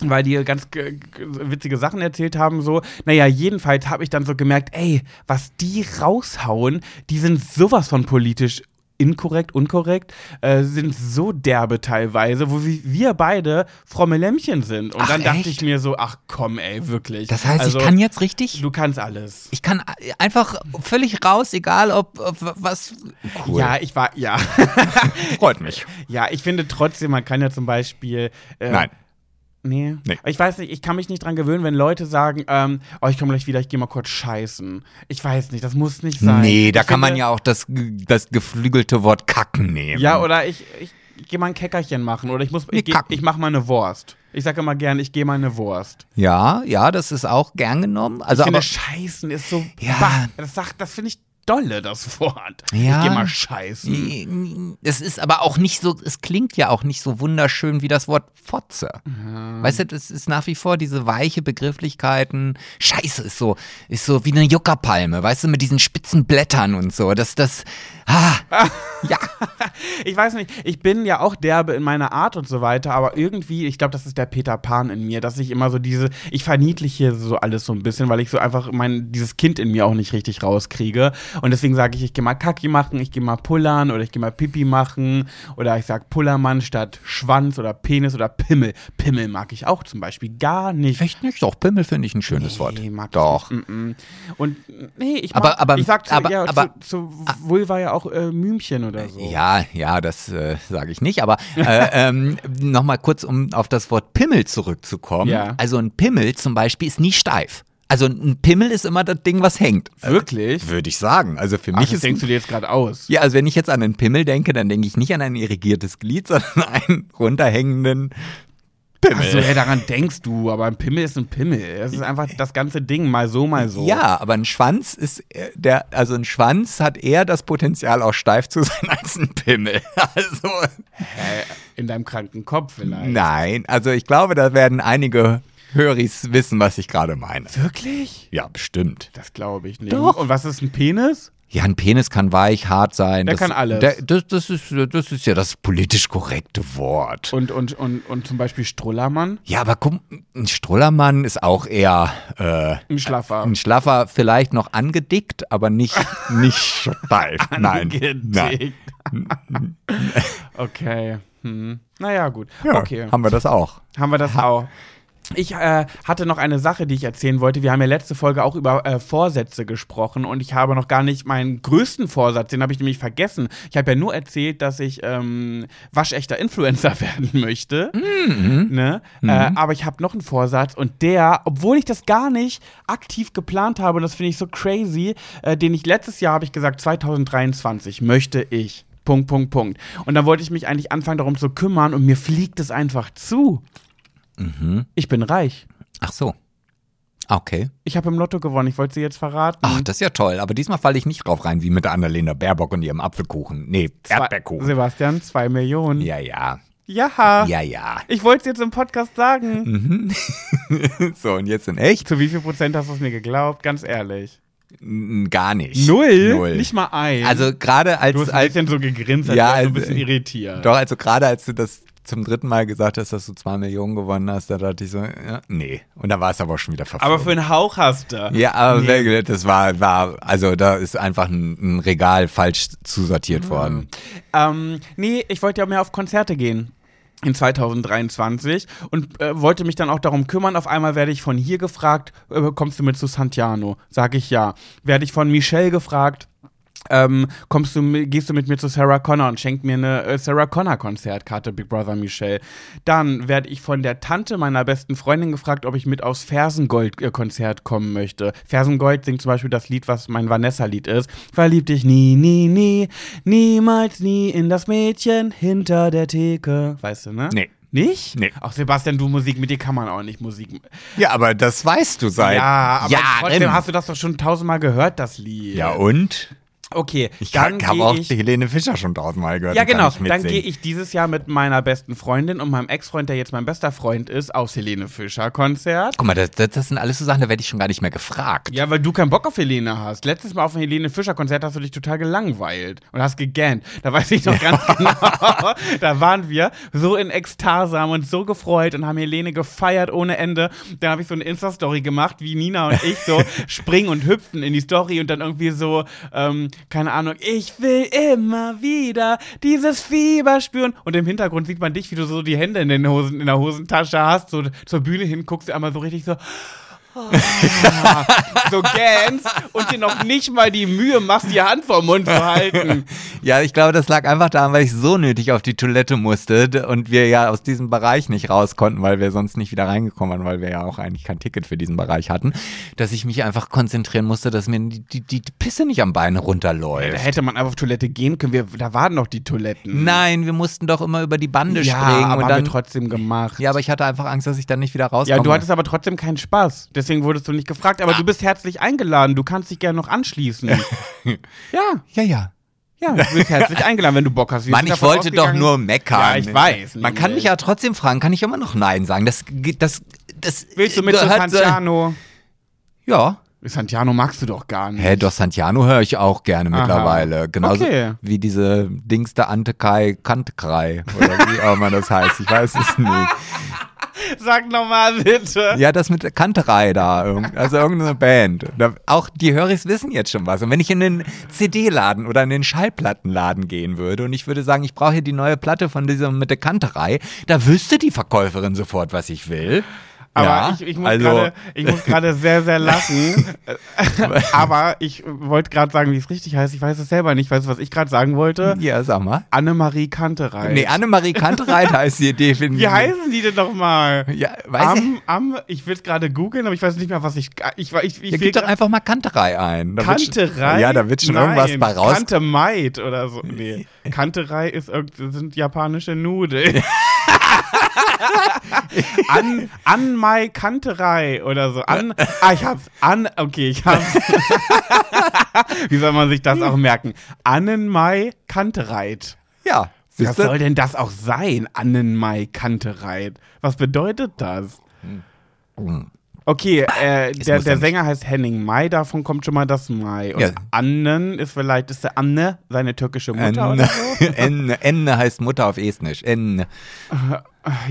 weil die ganz ge- ge- witzige Sachen erzählt haben, so. Naja, jedenfalls habe ich dann so gemerkt, ey, was die raushauen, die sind sowas von politisch inkorrekt, unkorrekt, äh, sind so derbe teilweise, wo wir, wir beide fromme Lämmchen sind. Und Ach, dann dachte echt? ich mir so, ach komm, ey, wirklich. Das heißt, Also, ich kann jetzt richtig. Du kannst alles. Ich kann einfach völlig raus, egal ob, ob was. Cool. Ja, ich war, ja. freut mich. ja, ich finde trotzdem, man kann ja zum Beispiel. Äh, Nein. Nee. Nee. Ich weiß nicht, ich kann mich nicht dran gewöhnen, wenn Leute sagen, ähm, oh, ich komme gleich wieder, ich gehe mal kurz scheißen. Ich weiß nicht, das muss nicht sein. Nee, da ich kann man finde- ja auch das, das geflügelte Wort kacken nehmen. Ja, oder ich, ich, gehe mal ein Käckerchen machen oder ich muss, Nee, ich, kacken. ich mache mal eine Wurst. Ich sage immer gern, ich gehe mal eine Wurst. ja, ja, das ist auch gern genommen. Also ich finde, aber, scheißen ist so, Ja. bah, das sagt, das finde ich dolle, das Wort. Ja. Ich gehe mal scheißen. es ist aber auch nicht so, es klingt ja auch nicht so wunderschön wie das Wort Fotze. Weißt du, das ist nach wie vor diese weiche Begrifflichkeiten. Scheiße ist so, ist so wie eine Juckerpalme, weißt du, mit diesen spitzen Blättern und so. Das, das, ah, ja. Ich weiß nicht, ich bin ja auch derbe in meiner Art und so weiter, aber irgendwie, ich glaube, das ist der Peter Pan in mir, dass ich immer so diese, ich verniedliche so alles so ein bisschen, weil ich so einfach mein, dieses Kind in mir auch nicht richtig rauskriege. Und deswegen sage ich, ich gehe mal Kacki machen, ich gehe mal pullern oder ich gehe mal Pipi machen oder ich sag Pullermann statt Schwanz oder Penis oder Pimmel. Pimmel mag ich auch zum Beispiel gar nicht. Echt nicht? Doch, Pimmel finde ich ein schönes Wort. Nee, mag Doch. Ich nicht. Mm, mm. Und nee, ich Aber- mag, aber- ich sag zu, aber- ja, aber- zu, zu Vulva ja auch äh, Mümchen oder so. Ja, ja, das äh, sage ich nicht. Aber äh, ähm, nochmal kurz, um auf das Wort Pimmel zurückzukommen. Ja. Also ein Pimmel zum Beispiel ist nie steif. Also ein Pimmel ist immer das Ding, was hängt. Wirklich? Würde ich sagen. Also für Ach, mich das ist denkst du dir jetzt gerade aus. ja, also wenn ich jetzt an einen Pimmel denke, dann denke ich nicht an ein irrigiertes Glied, sondern einen runterhängenden Pimmel. Achso, ja, daran denkst du, aber ein Pimmel ist ein Pimmel. Das ist einfach das ganze Ding, mal so, mal so. Ja, aber ein Schwanz ist äh, der, also ein Schwanz hat eher das Potenzial, auch steif zu sein als ein Pimmel. Also Hä? In deinem kranken Kopf vielleicht. nein, also ich glaube, da werden einige Höris wissen, was ich gerade meine. Wirklich? Ja, bestimmt. Das glaube ich nicht. Doch. Und was ist ein Penis? Ja, ein Penis kann weich, hart sein. Der das, kann alles. Der, das, das, ist, das ist ja das politisch korrekte Wort. Und, und, und, und zum Beispiel Strullermann? ja, aber guck, ein Strullermann ist auch eher äh, Ein Schlaffer. ein Schlaffer, vielleicht noch angedickt, aber nicht, nicht steif. Nein. Nein. Angedickt. okay. Hm. Naja, gut. Ja, okay. Haben wir das auch. Haben wir das auch. Ich äh, hatte noch eine Sache, die ich erzählen wollte. Wir haben ja letzte Folge auch über äh, Vorsätze gesprochen und ich habe noch gar nicht meinen größten Vorsatz, den habe ich nämlich vergessen. Ich habe ja nur erzählt, dass ich ähm, waschechter Influencer werden möchte. Ne? Äh, aber ich habe noch einen Vorsatz und der, obwohl ich das gar nicht aktiv geplant habe, und das finde ich so crazy, äh, den ich letztes Jahr habe ich gesagt, 2023 möchte ich. Punkt, Punkt, Punkt. Und dann wollte ich mich eigentlich anfangen, darum zu kümmern und mir fliegt es einfach zu. Ich bin reich. Ach so. Okay. Ich habe im Lotto gewonnen. Ich wollte sie jetzt verraten. Ach, das ist ja toll. Aber diesmal falle ich nicht drauf rein, wie mit der Annalena Baerbock und ihrem Apfelkuchen. Nee, Zwei- Erdbeerkuchen. Sebastian, zwei Millionen. Ja, ja. Ja. Ja, ja. Ich wollte es jetzt im Podcast sagen. So, und jetzt in echt? Zu wie viel Prozent hast du es mir geglaubt? Ganz ehrlich. Gar nicht. Null? Null. Nicht mal ein. Also gerade als, du hast ein als bisschen so gegrinst, als Ja, du ein also- bisschen irritiert. doch, also gerade als du das zum dritten Mal gesagt hast, dass du zwei Millionen gewonnen hast, da dachte ich so, ja, nee. Und da war es aber auch schon wieder verflogen. Aber für einen Hauch hast du. ja, aber Nee. das war, war, also da ist einfach ein, ein Regal falsch zusortiert worden. Ähm, nee, ich wollte ja mehr auf Konzerte gehen. in 2023 und äh, wollte mich dann auch darum kümmern. Auf einmal werde ich von hier gefragt, äh, kommst du mit zu Santiano? Sag ich ja. Werde ich von Michelle gefragt, ähm, kommst du, gehst du mit mir zu Sarah Connor und schenkt mir eine äh, Sarah Connor Konzertkarte, Big Brother Michelle. Dann werde ich von der Tante meiner besten Freundin gefragt, ob ich mit aufs Fersengold äh, Konzert kommen möchte. Fersengold singt zum Beispiel das Lied, was mein Vanessa-Lied ist. Verlieb dich nie, nie, nie, niemals nie in das Mädchen hinter der Theke. Weißt du, ne? Nee. Nicht? Nee. Ach, Sebastian, du Musik, mit dir kann man auch nicht Musik. Ja, aber das weißt du seit Ja, aber Jahren. trotzdem hast du das doch schon tausendmal gehört, das Lied. ja, und? Okay, Ich dann habe auch ich die Helene Fischer schon tausendmal gehört. Ja, genau. Dann gehe ich dieses Jahr mit meiner besten Freundin und meinem Ex-Freund, der jetzt mein bester Freund ist, aufs Helene Fischer-Konzert. Guck mal, das, das, das sind alles so Sachen, da werde ich schon gar nicht mehr gefragt. Ja, weil du keinen Bock auf Helene hast. Letztes Mal auf dem Helene Fischer-Konzert hast du dich total gelangweilt und hast gegähnt. Da weiß ich noch ganz genau. Da waren wir so in Ekstase, haben uns so gefreut und haben Helene gefeiert ohne Ende. Dann habe ich so eine Insta-Story gemacht, wie Nina und ich so springen und hüpfen in die Story und dann irgendwie so, ähm, keine Ahnung, ich will immer wieder dieses Fieber spüren. Und im Hintergrund sieht man dich, wie du so die Hände in, den Hosen, in der Hosentasche hast, so zur Bühne hin, guckst du einmal so richtig so, so gähnst und dir noch nicht mal die Mühe machst, die Hand vor Mund zu halten. Ja, ich glaube, das lag einfach daran, weil ich so nötig auf die Toilette musste und wir ja aus diesem Bereich nicht raus konnten, weil wir sonst nicht wieder reingekommen waren, weil wir ja auch eigentlich kein Ticket für diesen Bereich hatten, dass ich mich einfach konzentrieren musste, dass mir die, die, die Pisse nicht am Bein Da runterläuft. hätte man einfach auf Toilette gehen können. Wir, da waren noch die Toiletten. Nein, wir mussten doch immer über die Bande ja, springen aber und haben dann. wir trotzdem gemacht. Ja, aber ich hatte einfach Angst, dass ich dann nicht wieder rauskomme. Ja, du hattest aber trotzdem keinen Spaß. Deswegen wurdest du nicht gefragt. Aber du bist herzlich eingeladen. Du kannst dich gerne noch anschließen. ja, ja, ja. ja, du bist herzlich eingeladen, wenn du Bock hast. Wir Mann, ich wollte doch nur meckern. Ja, ich weiß. Man kann mich ja trotzdem fragen, kann ich immer noch Nein sagen? Das, das, das Willst du mit zu Santiano? Ja. Santiano magst du doch gar nicht. Hä, doch Santiano höre ich auch gerne Aha. mittlerweile. Genauso Okay. wie diese Dings der Antekai Kantekrei oder wie auch immer das heißt. Ich weiß es nicht. Sag nochmal bitte. Ja, das mit Kanterei da, also irgendeine Band. Auch die Höris wissen jetzt schon was. Und wenn ich in den CD-Laden oder in den Schallplattenladen gehen würde und ich würde sagen, ich brauche hier die neue Platte von dieser mit der Kanterei, da wüsste die Verkäuferin sofort, was ich will. Aber ja, ich, ich muss also, gerade- ich muss gerade sehr, sehr lachen. Aber ich wollte gerade sagen, wie es richtig heißt. Ich weiß es selber nicht. Weißt du, was ich gerade sagen wollte? Ja, sag mal. Annemarie Kanterei. Nee, Annemarie Kantereit heißt sie definitiv. Wie heißen die denn nochmal? Ja, weiß ich. Am, am, ich will es gerade googeln, aber ich weiß nicht mehr, was ich. Ich, ich, ich, Ja, gib doch einfach mal Kanterei ein. Da wird schon- Kanterei? Ja, da wird schon Nein, irgendwas bei raus. Kante Maid oder so. Nee. Kanterei ist sind japanische Nudeln. an, an Mai Kanterei oder so. An, ah, ich hab's. An, okay, ich hab's. Wie soll man sich das auch merken? Annenmai Kantereit. Ja, Was siehst du? soll denn das auch sein? Annenmai Kantereit. Was bedeutet das? Okay, äh, der, muss der nicht. Sänger heißt Henning Mai, davon kommt schon mal das Mai. Und Ja. Annen ist vielleicht, ist der Anne seine türkische Mutter oder so? Enne, Enne heißt Mutter auf Estnisch. Enne.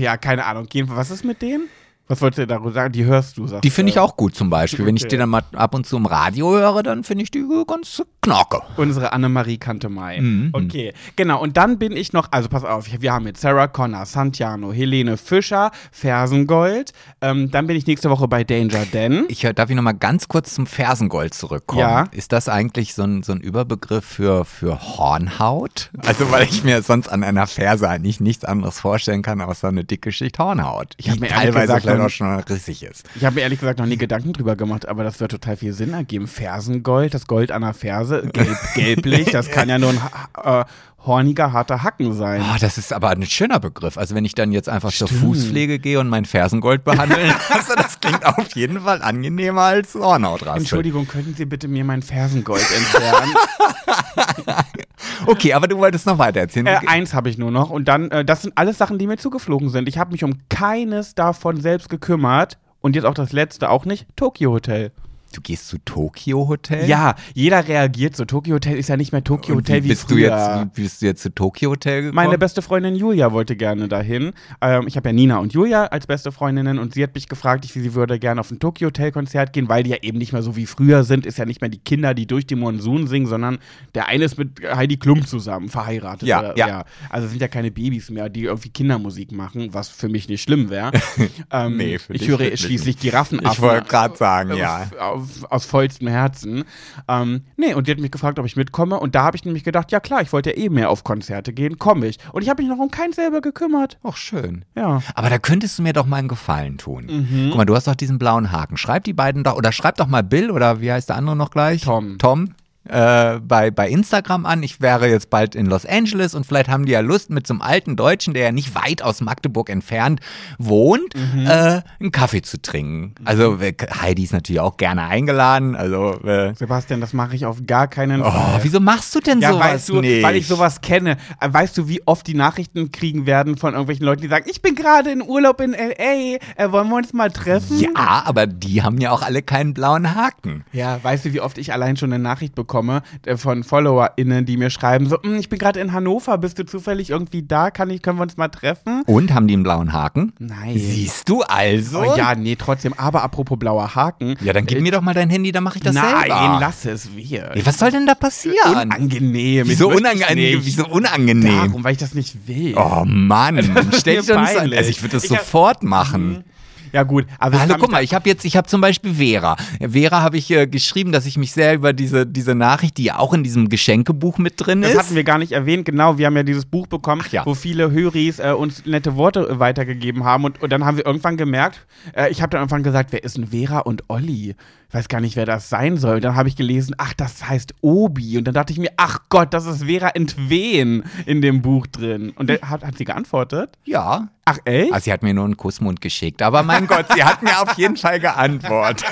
Ja, keine Ahnung. Was ist mit denen? Was wolltest du darüber sagen? Die hörst du, sagst Die finde ich auch gut zum Beispiel. Wenn ich Okay. die dann mal ab und zu im Radio höre, dann finde ich die ganz knorke. Unsere Annemarie Kante Mai. Mhm. Okay, genau. Und dann bin ich noch, also pass auf, wir haben jetzt Sarah Connor, Santiano, Helene Fischer, Fersengold. Ähm, dann bin ich nächste Woche bei Danger Dan. Ich, darf ich noch mal ganz kurz zum Fersengold zurückkommen? Ja. Ist das eigentlich so ein, so ein Überbegriff für, für Hornhaut? Also, weil ich mir sonst an einer Ferse eigentlich nichts anderes vorstellen kann, außer eine dicke Schicht Hornhaut. Ich hab die mir teilweise gesagt noch- auch schon rissig ist. Ich habe mir ehrlich gesagt noch nie Gedanken drüber gemacht, aber das wird total viel Sinn ergeben. Fersengold, das Gold an der Ferse, gelb, gelblich, das kann ja nur ein äh, horniger, harter Hacken sein. Oh, das ist aber ein schöner Begriff. Also wenn ich dann jetzt einfach zur Fußpflege gehe und mein Fersengold behandeln lasse, das klingt auf jeden Fall angenehmer als Hornhautraspel. Entschuldigung, könnten Sie bitte mir mein Fersengold entfernen? Okay, aber du wolltest noch weiter erzählen. äh, eins habe ich nur noch und dann, äh, das sind alles Sachen, die mir zugeflogen sind. Ich habe mich um keines davon selbst gekümmert und jetzt auch das letzte auch nicht, Tokyo Hotel. Du gehst zu Tokyo Hotel? Ja, jeder reagiert so. Tokyo Hotel ist ja nicht mehr Tokyo Und Hotel wie, bist früher. du jetzt, wie bist du jetzt zu Tokyo Hotel gekommen? Meine beste Freundin Julia wollte gerne dahin. Ähm, ich habe ja Nina und Julia als beste Freundinnen und sie hat mich gefragt, ich, sie würde gerne auf ein Tokyo Hotel Konzert gehen, weil die ja eben nicht mehr so wie früher sind. Ist ja nicht mehr die Kinder, die durch die Monsun singen, sondern der eine ist mit Heidi Klum zusammen verheiratet. Ja, oder, ja. Also es sind ja keine Babys mehr, die irgendwie Kindermusik machen, was für mich nicht schlimm wäre. ähm, Nee, für ich höre schließlich Giraffenaffen. Ich wollte gerade sagen, ja. Auf, aus vollstem Herzen. Ähm, nee, und die hat mich gefragt, ob ich mitkomme. Und da habe ich nämlich gedacht, ja klar, ich wollte ja eh mehr auf Konzerte gehen, komme ich. Und ich habe mich noch um keins selber gekümmert. Ach, schön. Ja. Aber da könntest du mir doch mal einen Gefallen tun. Mhm. Guck mal, du hast doch diesen blauen Haken. Schreib die beiden doch, oder schreib doch mal Bill, oder wie heißt der andere noch gleich? Tom. Tom. Äh, bei, bei Instagram an. Ich wäre jetzt bald in Los Angeles und vielleicht haben die ja Lust, mit so einem alten Deutschen, der ja nicht weit aus Magdeburg entfernt wohnt, Mhm. äh, einen Kaffee zu trinken. Also äh, Heidi ist natürlich auch gerne eingeladen. Also, äh, Sebastian, das mache ich auf gar keinen oh, Fall. wieso machst du denn Ja, sowas weißt du, nicht? weil ich sowas kenne. Äh, Weißt du, wie oft die Nachrichten kriegen werden von irgendwelchen Leuten, die sagen, ich bin gerade in Urlaub in L.A., äh, wollen wir uns mal treffen? Ja, aber die haben ja auch alle keinen blauen Haken. Ja, weißt du, wie oft ich allein schon eine Nachricht bekomme äh, von FollowerInnen, die mir schreiben, so, "Hm, ich bin gerade in Hannover, bist du zufällig irgendwie da? Kann ich, können wir uns mal treffen? Und haben die einen blauen Haken? Nein. Siehst du also? Oh, ja, nee, trotzdem. Aber apropos blauer Haken. Ja, dann gib mir doch mal dein Handy, dann mache ich das Nein, selber. lass es wir. Ey, was soll denn da passieren? Unangenehm. Wieso, unangenehm? Wieso unangenehm? Darum, weil ich das nicht will. Oh Mann, stell mir dich doch nicht so an. Also ich würde das Ich sofort machen. Ja, gut. Also Hallo, guck mal, ich habe jetzt, ich habe zum Beispiel Vera. Vera habe ich äh, geschrieben, dass ich mich sehr über diese, diese Nachricht, die ja auch in diesem Geschenkebuch mit drin Das ist. hatten wir gar nicht erwähnt, genau. Wir haben ja dieses Buch bekommen, ja. wo viele Höris äh, uns nette Worte äh, weitergegeben haben. Und, und dann haben wir irgendwann gemerkt, äh, ich habe dann irgendwann gesagt, wer ist denn Vera und Olli? Ich weiß gar nicht, wer das sein soll. Dann habe ich gelesen, ach, das heißt Obi. Und dann dachte ich mir, ach Gott, das ist Vera Entwen in dem Buch drin. Und der, hat, hat sie geantwortet? ja. Ach, echt? Also sie hat mir nur einen Kussmund geschickt, aber mein Gott, sie hat mir auf jeden Fall geantwortet.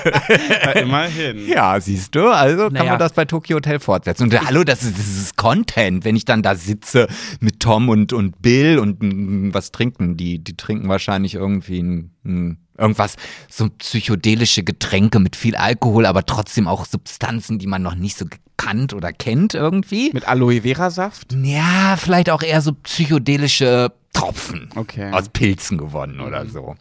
Ja, immerhin. Ja, siehst du, also kann Naja. man das bei Tokyo Hotel fortsetzen. Und hallo, das ist, das ist Content, wenn ich dann da sitze mit Tom und, und Bill und mm, was trinken die? Die trinken wahrscheinlich irgendwie ein, ein, irgendwas, so psychedelische Getränke mit viel Alkohol, aber trotzdem auch Substanzen, die man noch nicht so gekannt oder kennt irgendwie. Mit Aloe Vera Saft? Ja, vielleicht auch eher so psychedelische Tropfen. Okay. Aus Pilzen gewonnen oder so.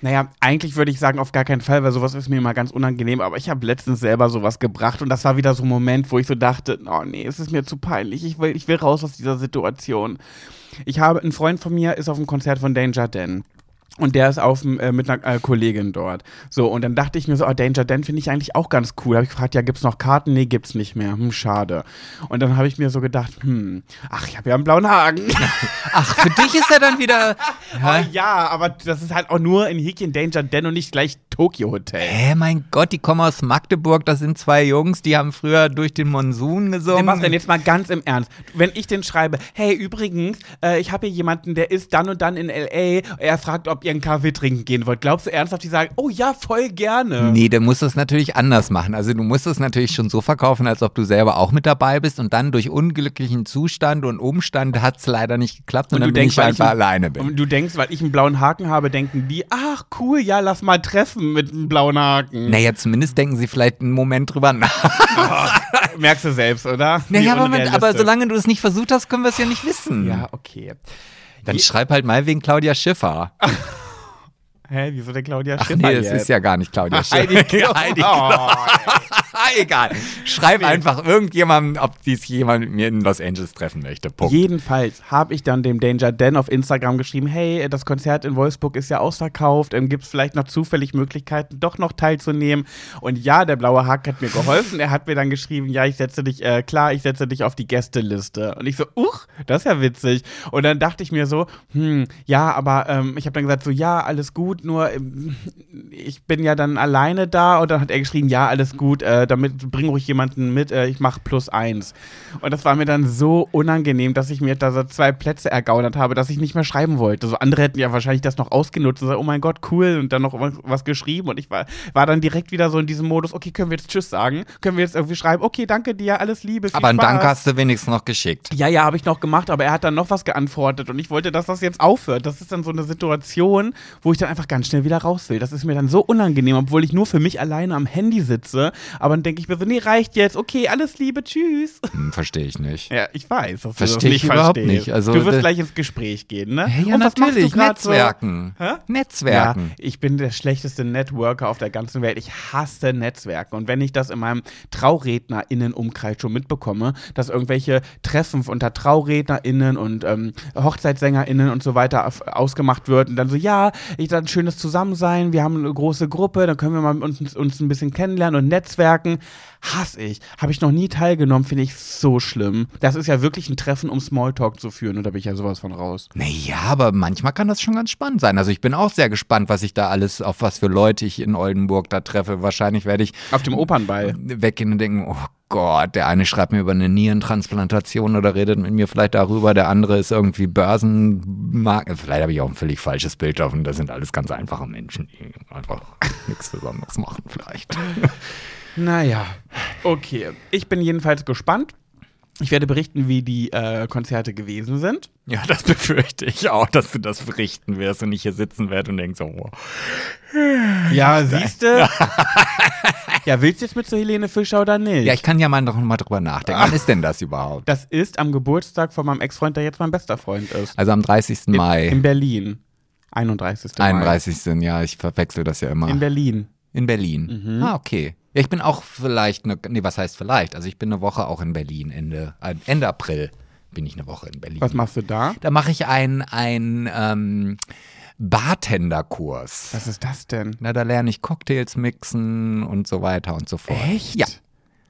Naja, eigentlich würde ich sagen, auf gar keinen Fall, weil sowas ist mir immer ganz unangenehm. Aber ich habe letztens selber sowas gebracht und das war wieder so ein Moment, wo ich so dachte, oh nee, es ist mir zu peinlich. Ich will, ich will raus aus dieser Situation. Ich habe, ein Freund von mir ist auf dem Konzert von Danger Dan. Und der ist auf, äh, mit einer äh, Kollegin dort. So, und dann dachte ich mir so, oh, Danger Dan finde ich eigentlich auch ganz cool. Habe ich gefragt, ja, gibt's noch Karten? Nee, gibt's nicht mehr. Hm, schade. Und dann habe ich mir so gedacht, hm, ach, ich habe ja einen blauen Haken. Ach, für dich ist er dann wieder. Oh, ja, aber das ist halt auch nur in Häkchen Danger Dan und nicht gleich Tokyo Hotel. Hä, mein Gott, die kommen aus Magdeburg, das sind zwei Jungs, die haben früher durch den Monsun gesungen. Sebastian, jetzt mal ganz im Ernst. Wenn ich den schreibe, hey, übrigens, äh, ich habe hier jemanden, der ist dann und dann in L.A., er fragt, ob ihr einen Kaffee trinken gehen wollt. Glaubst du ernsthaft, die sagen, oh ja, voll gerne? Nee, der muss das natürlich anders machen. Also du musst es natürlich schon so verkaufen, als ob du selber auch mit dabei bist und dann durch unglücklichen Zustand und Umstand hat es leider nicht geklappt und, dann bin ich weil einfach ich, alleine bin. Und du denkst, weil ich einen blauen Haken habe, denken die, ach cool, ja, lass mal treffen mit einem blauen Haken. Naja, zumindest denken sie vielleicht einen Moment drüber nach. Merkst du selbst, oder? Naja, aber, aber solange du es nicht versucht hast, können wir es ja nicht wissen. Ja, okay. Dann schreib halt mal wegen Claudia Schiffer. Hä, wieso der Claudia Ach Schiffer nee, das jetzt? ist ja gar nicht Claudia Schiffer. Heidi Klum. Heidi Oh, Egal. Schreib einfach irgendjemandem, ob dies jemand mit mir in Los Angeles treffen möchte. Punkt. Jedenfalls habe ich dann dem Danger Dan auf Instagram geschrieben, hey, das Konzert in Wolfsburg ist ja ausverkauft, ähm, gibt es vielleicht noch zufällig Möglichkeiten, doch noch teilzunehmen? Und ja, der blaue Hack hat mir geholfen. Er hat mir dann geschrieben, ja, ich setze dich, äh, klar, ich setze dich auf die Gästeliste. Und ich so, uch, das ist ja witzig. Und dann dachte ich mir so, hm, ja, aber ähm, ich habe dann gesagt, so, ja, alles gut, nur ähm, ich bin ja dann alleine da. Und dann hat er geschrieben, ja, alles gut, äh, damit bring ruhig jemanden mit, äh, ich mach plus eins. Und das war mir dann so unangenehm, dass ich mir da so zwei Plätze ergaunert habe, dass ich nicht mehr schreiben wollte. So andere hätten ja wahrscheinlich das noch ausgenutzt und gesagt, oh mein Gott, cool, und dann noch was, geschrieben. Und ich war, war dann direkt wieder so in diesem Modus, okay, können wir jetzt Tschüss sagen? Können wir jetzt irgendwie schreiben, okay, danke dir, alles Liebe, Aber einen. Dank hast du wenigstens noch geschickt. Ja, ja, habe ich noch gemacht, aber er hat dann noch was geantwortet und ich wollte, dass das jetzt aufhört. Das ist dann so eine Situation, wo ich dann einfach ganz schnell wieder raus will. Das ist mir dann so unangenehm, obwohl ich nur für mich alleine am Handy sitze. Aber dann denke ich mir so, nee, reicht jetzt. Okay, alles Liebe, tschüss. Hm, Verstehe ich nicht. Ja, ich weiß, dass Versteh du das ich überhaupt verstehst. nicht. Also, du wirst gleich ins Gespräch gehen, ne? Hey, ja, Und was machst du natürlich. grad so? Netzwerken. Hä? Netzwerken. Ja, ich bin der schlechteste Networker auf der ganzen Welt. Ich hasse Netzwerken. Und wenn ich das in meinem TraurednerInnen-Umkreis schon mitbekomme, dass irgendwelche Treffen unter TraurednerInnen und ähm, HochzeitssängerInnen und so weiter ausgemacht wird und dann so, ja, ich dann schönes Zusammensein, wir haben eine große Gruppe, dann können wir mal uns, uns ein bisschen kennenlernen und netzwerken. Hasse ich. Habe ich noch nie teilgenommen, finde ich so schlimm. Das ist ja wirklich ein Treffen, um Smalltalk zu führen und da bin ich ja sowas von raus. Naja, aber manchmal kann das schon ganz spannend sein. Also ich bin auch sehr gespannt, was ich da alles, auf was für Leute ich in Oldenburg da treffe. Wahrscheinlich werde ich Auf dem Opernball. weggehen und denken, oh Gott, der eine schreibt mir über eine Nierentransplantation oder redet mit mir vielleicht darüber, der andere ist irgendwie Börsenmarkt. Vielleicht habe ich auch ein völlig falsches Bild davon. Das sind alles ganz einfache Menschen, die einfach nichts Besonderes machen vielleicht. Naja, okay. Ich bin jedenfalls gespannt. Ich werde berichten, wie die äh, Konzerte gewesen sind. Ja, das befürchte ich auch, dass du das berichten wirst und ich hier sitzen werde und denkst, oh, Ja, siehst du? ja, willst du jetzt mit zur Helene Fischer oder nicht? Ja, ich kann ja mal noch mal drüber nachdenken. Wann ist denn das überhaupt? das ist am Geburtstag von meinem Ex-Freund, der jetzt mein bester Freund ist. Also am 30. Mai. In Berlin. 31. Mai. 31. Ja, ich verwechsel das ja immer. In Berlin. In Berlin. Ah, okay. Ja, ich bin auch vielleicht, eine, nee, was heißt vielleicht? Also ich bin eine Woche auch in Berlin, Ende, Ende April bin ich eine Woche in Berlin. Was machst du da? Da mache ich einen ein, ähm, Bartenderkurs. Was ist das denn? Na, da lerne ich Cocktails mixen und so weiter und so fort. Echt? Ja.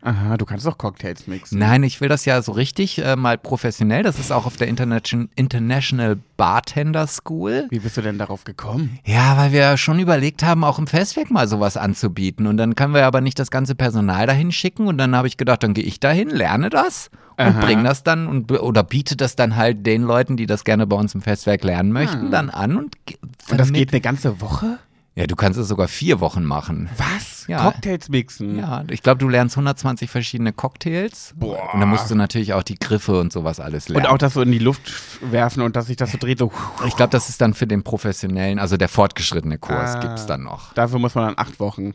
Aha, du kannst doch Cocktails mixen. Nein, ich will das ja so richtig äh, mal professionell. Das ist auch auf der Internation International Bartender School. Wie bist du denn darauf gekommen? Ja, weil wir schon überlegt haben, auch im Festwerk mal sowas anzubieten. Und dann können wir aber nicht das ganze Personal dahin schicken. Und dann habe ich gedacht, dann gehe ich dahin, lerne das und Aha. bringe das dann und oder biete das dann halt den Leuten, die das gerne bei uns im Festwerk lernen möchten, dann an. Und, ge- Und das geht eine ganze Woche? Ja, du kannst es sogar vier Wochen machen. Was? Ja. Cocktails mixen? Ja, ich glaube, du lernst 120 verschiedene Cocktails. Boah. Und dann musst du natürlich auch die Griffe und sowas alles lernen. Und auch das so in die Luft werfen und dass sich das so dreht, so. ich glaube, das ist dann für den professionellen, also der fortgeschrittene Kurs Ah. gibt's dann noch. Dafür muss man dann acht Wochen.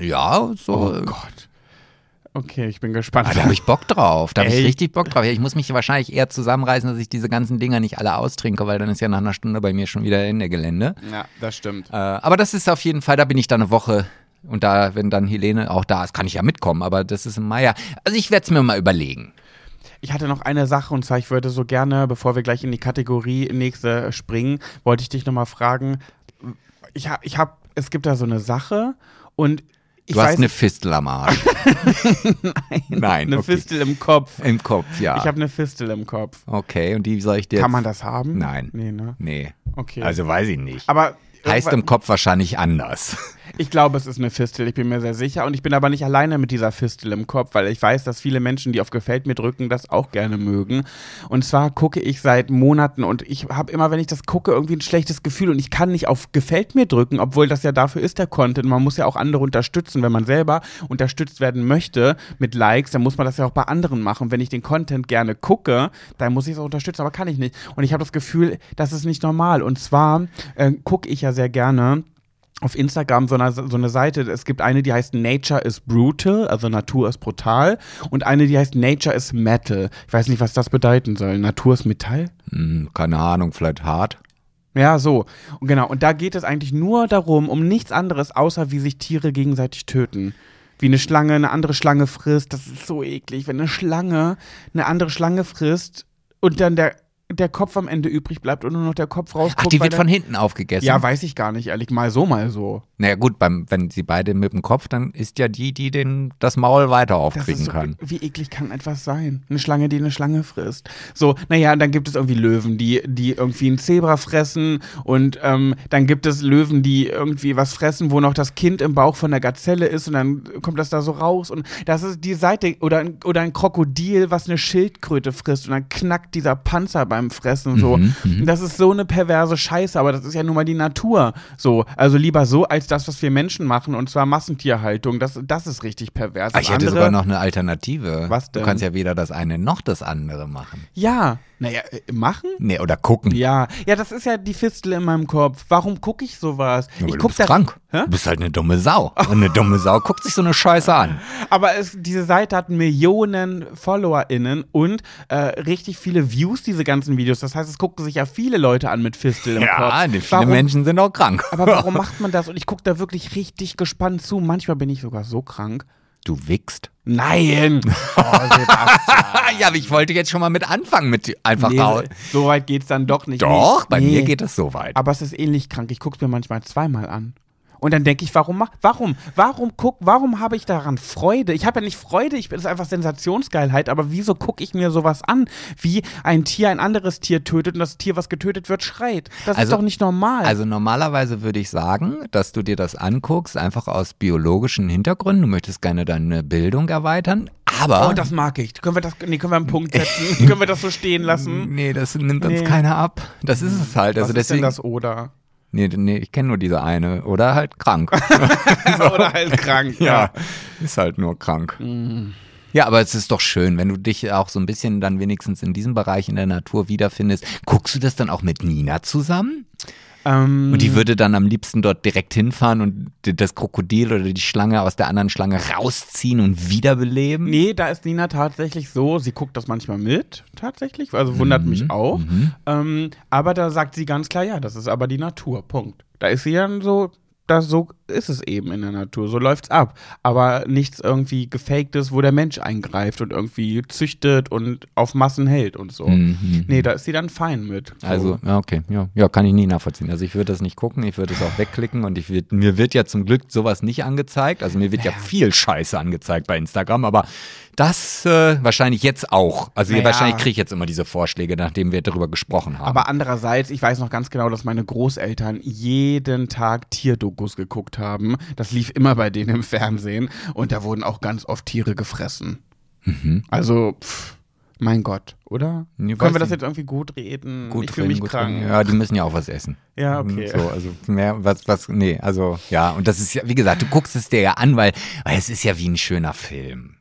Ja, so. Oh Gott. Okay, ich bin gespannt. Ah, da habe ich Bock drauf. Da habe ich richtig Bock drauf. Ich muss mich wahrscheinlich eher zusammenreißen, dass ich diese ganzen Dinger nicht alle austrinke, weil dann ist ja nach einer Stunde bei mir schon wieder Ende Gelände. ja, das stimmt. Äh, aber das ist auf jeden Fall, da bin ich dann eine Woche. Und da, wenn dann Helene auch da ist, kann ich ja mitkommen, aber das ist im Mai. ja. Also ich werde es mir mal überlegen. Ich hatte noch eine Sache und zwar, ich würde so gerne, bevor wir gleich in die Kategorie nächste springen, wollte ich dich nochmal fragen. Ich habe, ich hab, es gibt da so eine Sache und ich Du hast eine Fistel am Arsch. Nein, eine okay. Fistel im Kopf. Im Kopf, ja. Ich habe eine Fistel im Kopf. okay, und die soll ich dir Kann man das haben? Nein. Nee, ne? Nee. Okay. Also weiß ich nicht. Aber Heißt im Kopf wahrscheinlich anders. Ich glaube, es ist eine Fistel, ich bin mir sehr sicher. Und ich bin aber nicht alleine mit dieser Fistel im Kopf, weil ich weiß, dass viele Menschen, die auf Gefällt mir drücken, das auch gerne mögen. Und zwar gucke ich seit Monaten und ich habe immer, wenn ich das gucke, irgendwie ein schlechtes Gefühl und ich kann nicht auf Gefällt mir drücken, obwohl das ja dafür ist, der Content. Man muss ja auch andere unterstützen. Wenn man selber unterstützt werden möchte mit Likes, dann muss man das ja auch bei anderen machen. Wenn ich den Content gerne gucke, dann muss ich es auch unterstützen, aber kann ich nicht. Und ich habe das Gefühl, das ist nicht normal. Und zwar äh, gucke ich ja sehr gerne auf Instagram so eine, so eine Seite. Es gibt eine, die heißt Nature is Brutal, also Natur ist brutal. Und eine, die heißt Nature is Metal. Ich weiß nicht, was das bedeuten soll. Natur ist Metall? Hm, keine Ahnung, vielleicht hart. Ja, so. Und genau. Und da geht es eigentlich nur darum, um nichts anderes, außer wie sich Tiere gegenseitig töten. Wie eine Schlange eine andere Schlange frisst. Das ist so eklig. Wenn eine Schlange eine andere Schlange frisst und dann der der Kopf am Ende übrig bleibt und nur noch der Kopf rausguckt. Ach, die wird von hinten aufgegessen. Ja, weiß ich gar nicht, ehrlich. Mal so, mal so. Naja gut, beim, wenn sie beide mit dem Kopf, dann ist ja die, die den, das Maul weiter aufkriegen so, kann. Wie eklig kann etwas sein? Eine Schlange, die eine Schlange frisst. So, naja, dann gibt es irgendwie Löwen, die, die irgendwie ein Zebra fressen und ähm, dann gibt es Löwen, die irgendwie was fressen, wo noch das Kind im Bauch von der Gazelle ist und dann kommt das da so raus und das ist die Seite oder ein, oder ein Krokodil, was eine Schildkröte frisst und dann knackt dieser Panzer beim Fressen so. Mhm, Das ist so eine perverse Scheiße, aber das ist ja nun mal die Natur. So, also lieber so als das, was wir Menschen machen und zwar Massentierhaltung. Das, das ist richtig pervers. Ah, ich Das hätte andere- sogar noch eine Alternative. Was Du denn? kannst ja weder das eine noch das andere machen. Ja, naja, äh, machen? Nee, oder gucken. Ja, ja, das ist ja die Fistel in meinem Kopf. Warum gucke ich sowas? Ja, ich du guck bist krank. Hä? Du bist halt eine dumme Sau. Und eine dumme Sau guckt sich so eine Scheiße an. Aber es, diese Seite hat Millionen FollowerInnen und äh, richtig viele Views, diese ganzen Videos. Das heißt, es gucken sich ja viele Leute an mit Fistel im Kopf. Ja, viele Warum- Menschen sind auch krank. Aber warum macht man das? Und ich gucke da wirklich richtig gespannt zu. Manchmal bin ich sogar so krank. Du wickst. Nein! Oh, ja, aber ich wollte jetzt schon mal mit anfangen, mit einfach Nee, raus. so weit geht's dann doch nicht. Doch, bei Nee. mir geht es so weit. Aber es ist ähnlich krank. Ich gucke mir manchmal zweimal an. Und dann denke ich, warum mach, warum, warum guck, warum habe ich daran Freude? Ich habe ja nicht Freude, ich bin das ist einfach Sensationsgeilheit, aber wieso gucke ich mir sowas an, wie ein Tier ein anderes Tier tötet und das Tier, was getötet wird, schreit? Das ist Also- doch nicht normal. Also normalerweise würde ich sagen, dass du dir das anguckst, einfach aus biologischen Hintergründen. Du möchtest gerne deine Bildung erweitern. Aber oh, das mag ich. Können wir das, nee, können wir einen Punkt setzen? können wir das so stehen lassen? Nee, das nimmt uns Nee. keiner ab. Das ist es halt. Also was ist denn deswegen. das oder? Nee, nee, ich kenne nur diese eine. Oder halt krank. oder halt krank. ja, ist halt nur krank. Ja, aber es ist doch schön, wenn du dich auch so ein bisschen dann wenigstens in diesem Bereich in der Natur wiederfindest. Guckst du das dann auch mit Nina zusammen? Ähm, Und die würde dann am liebsten dort direkt hinfahren und das Krokodil oder die Schlange aus der anderen Schlange rausziehen und wiederbeleben? Nee, da ist Nina tatsächlich so, sie guckt das manchmal mit, tatsächlich, also wundert Mhm, mich auch. Ähm, aber da sagt sie ganz klar, ja, das ist aber die Natur, Punkt. Da ist sie dann so, da, so ist es eben in der Natur, so läuft's ab. Aber nichts irgendwie gefaktes, wo der Mensch eingreift und irgendwie züchtet und auf Massen hält und so. Mhm. Nee, da ist sie dann fein mit. So. Also, ja, okay, ja, ja, kann ich nie nachvollziehen. Also ich würde das nicht gucken, ich würde es auch wegklicken und ich würd, mir wird ja zum Glück sowas nicht angezeigt. Also mir wird ja viel Scheiße angezeigt bei Instagram, aber das äh, wahrscheinlich jetzt auch. Also Naja. wahrscheinlich kriege ich jetzt immer diese Vorschläge, nachdem wir darüber gesprochen haben. Aber andererseits, ich weiß noch ganz genau, dass meine Großeltern jeden Tag Tierdokus geguckt haben. Das lief immer bei denen im Fernsehen und da wurden auch ganz oft Tiere gefressen. Also, pff, mein Gott, oder? Nee, Können wir das nicht. jetzt irgendwie gut reden? gut ich fühle mich krank. reden. Ja, die müssen ja auch was essen. Ja, okay. So, also mehr, was, was, nee, also ja, und das ist ja, wie gesagt, du guckst es dir ja an, weil, weil es ist ja wie ein schöner Film.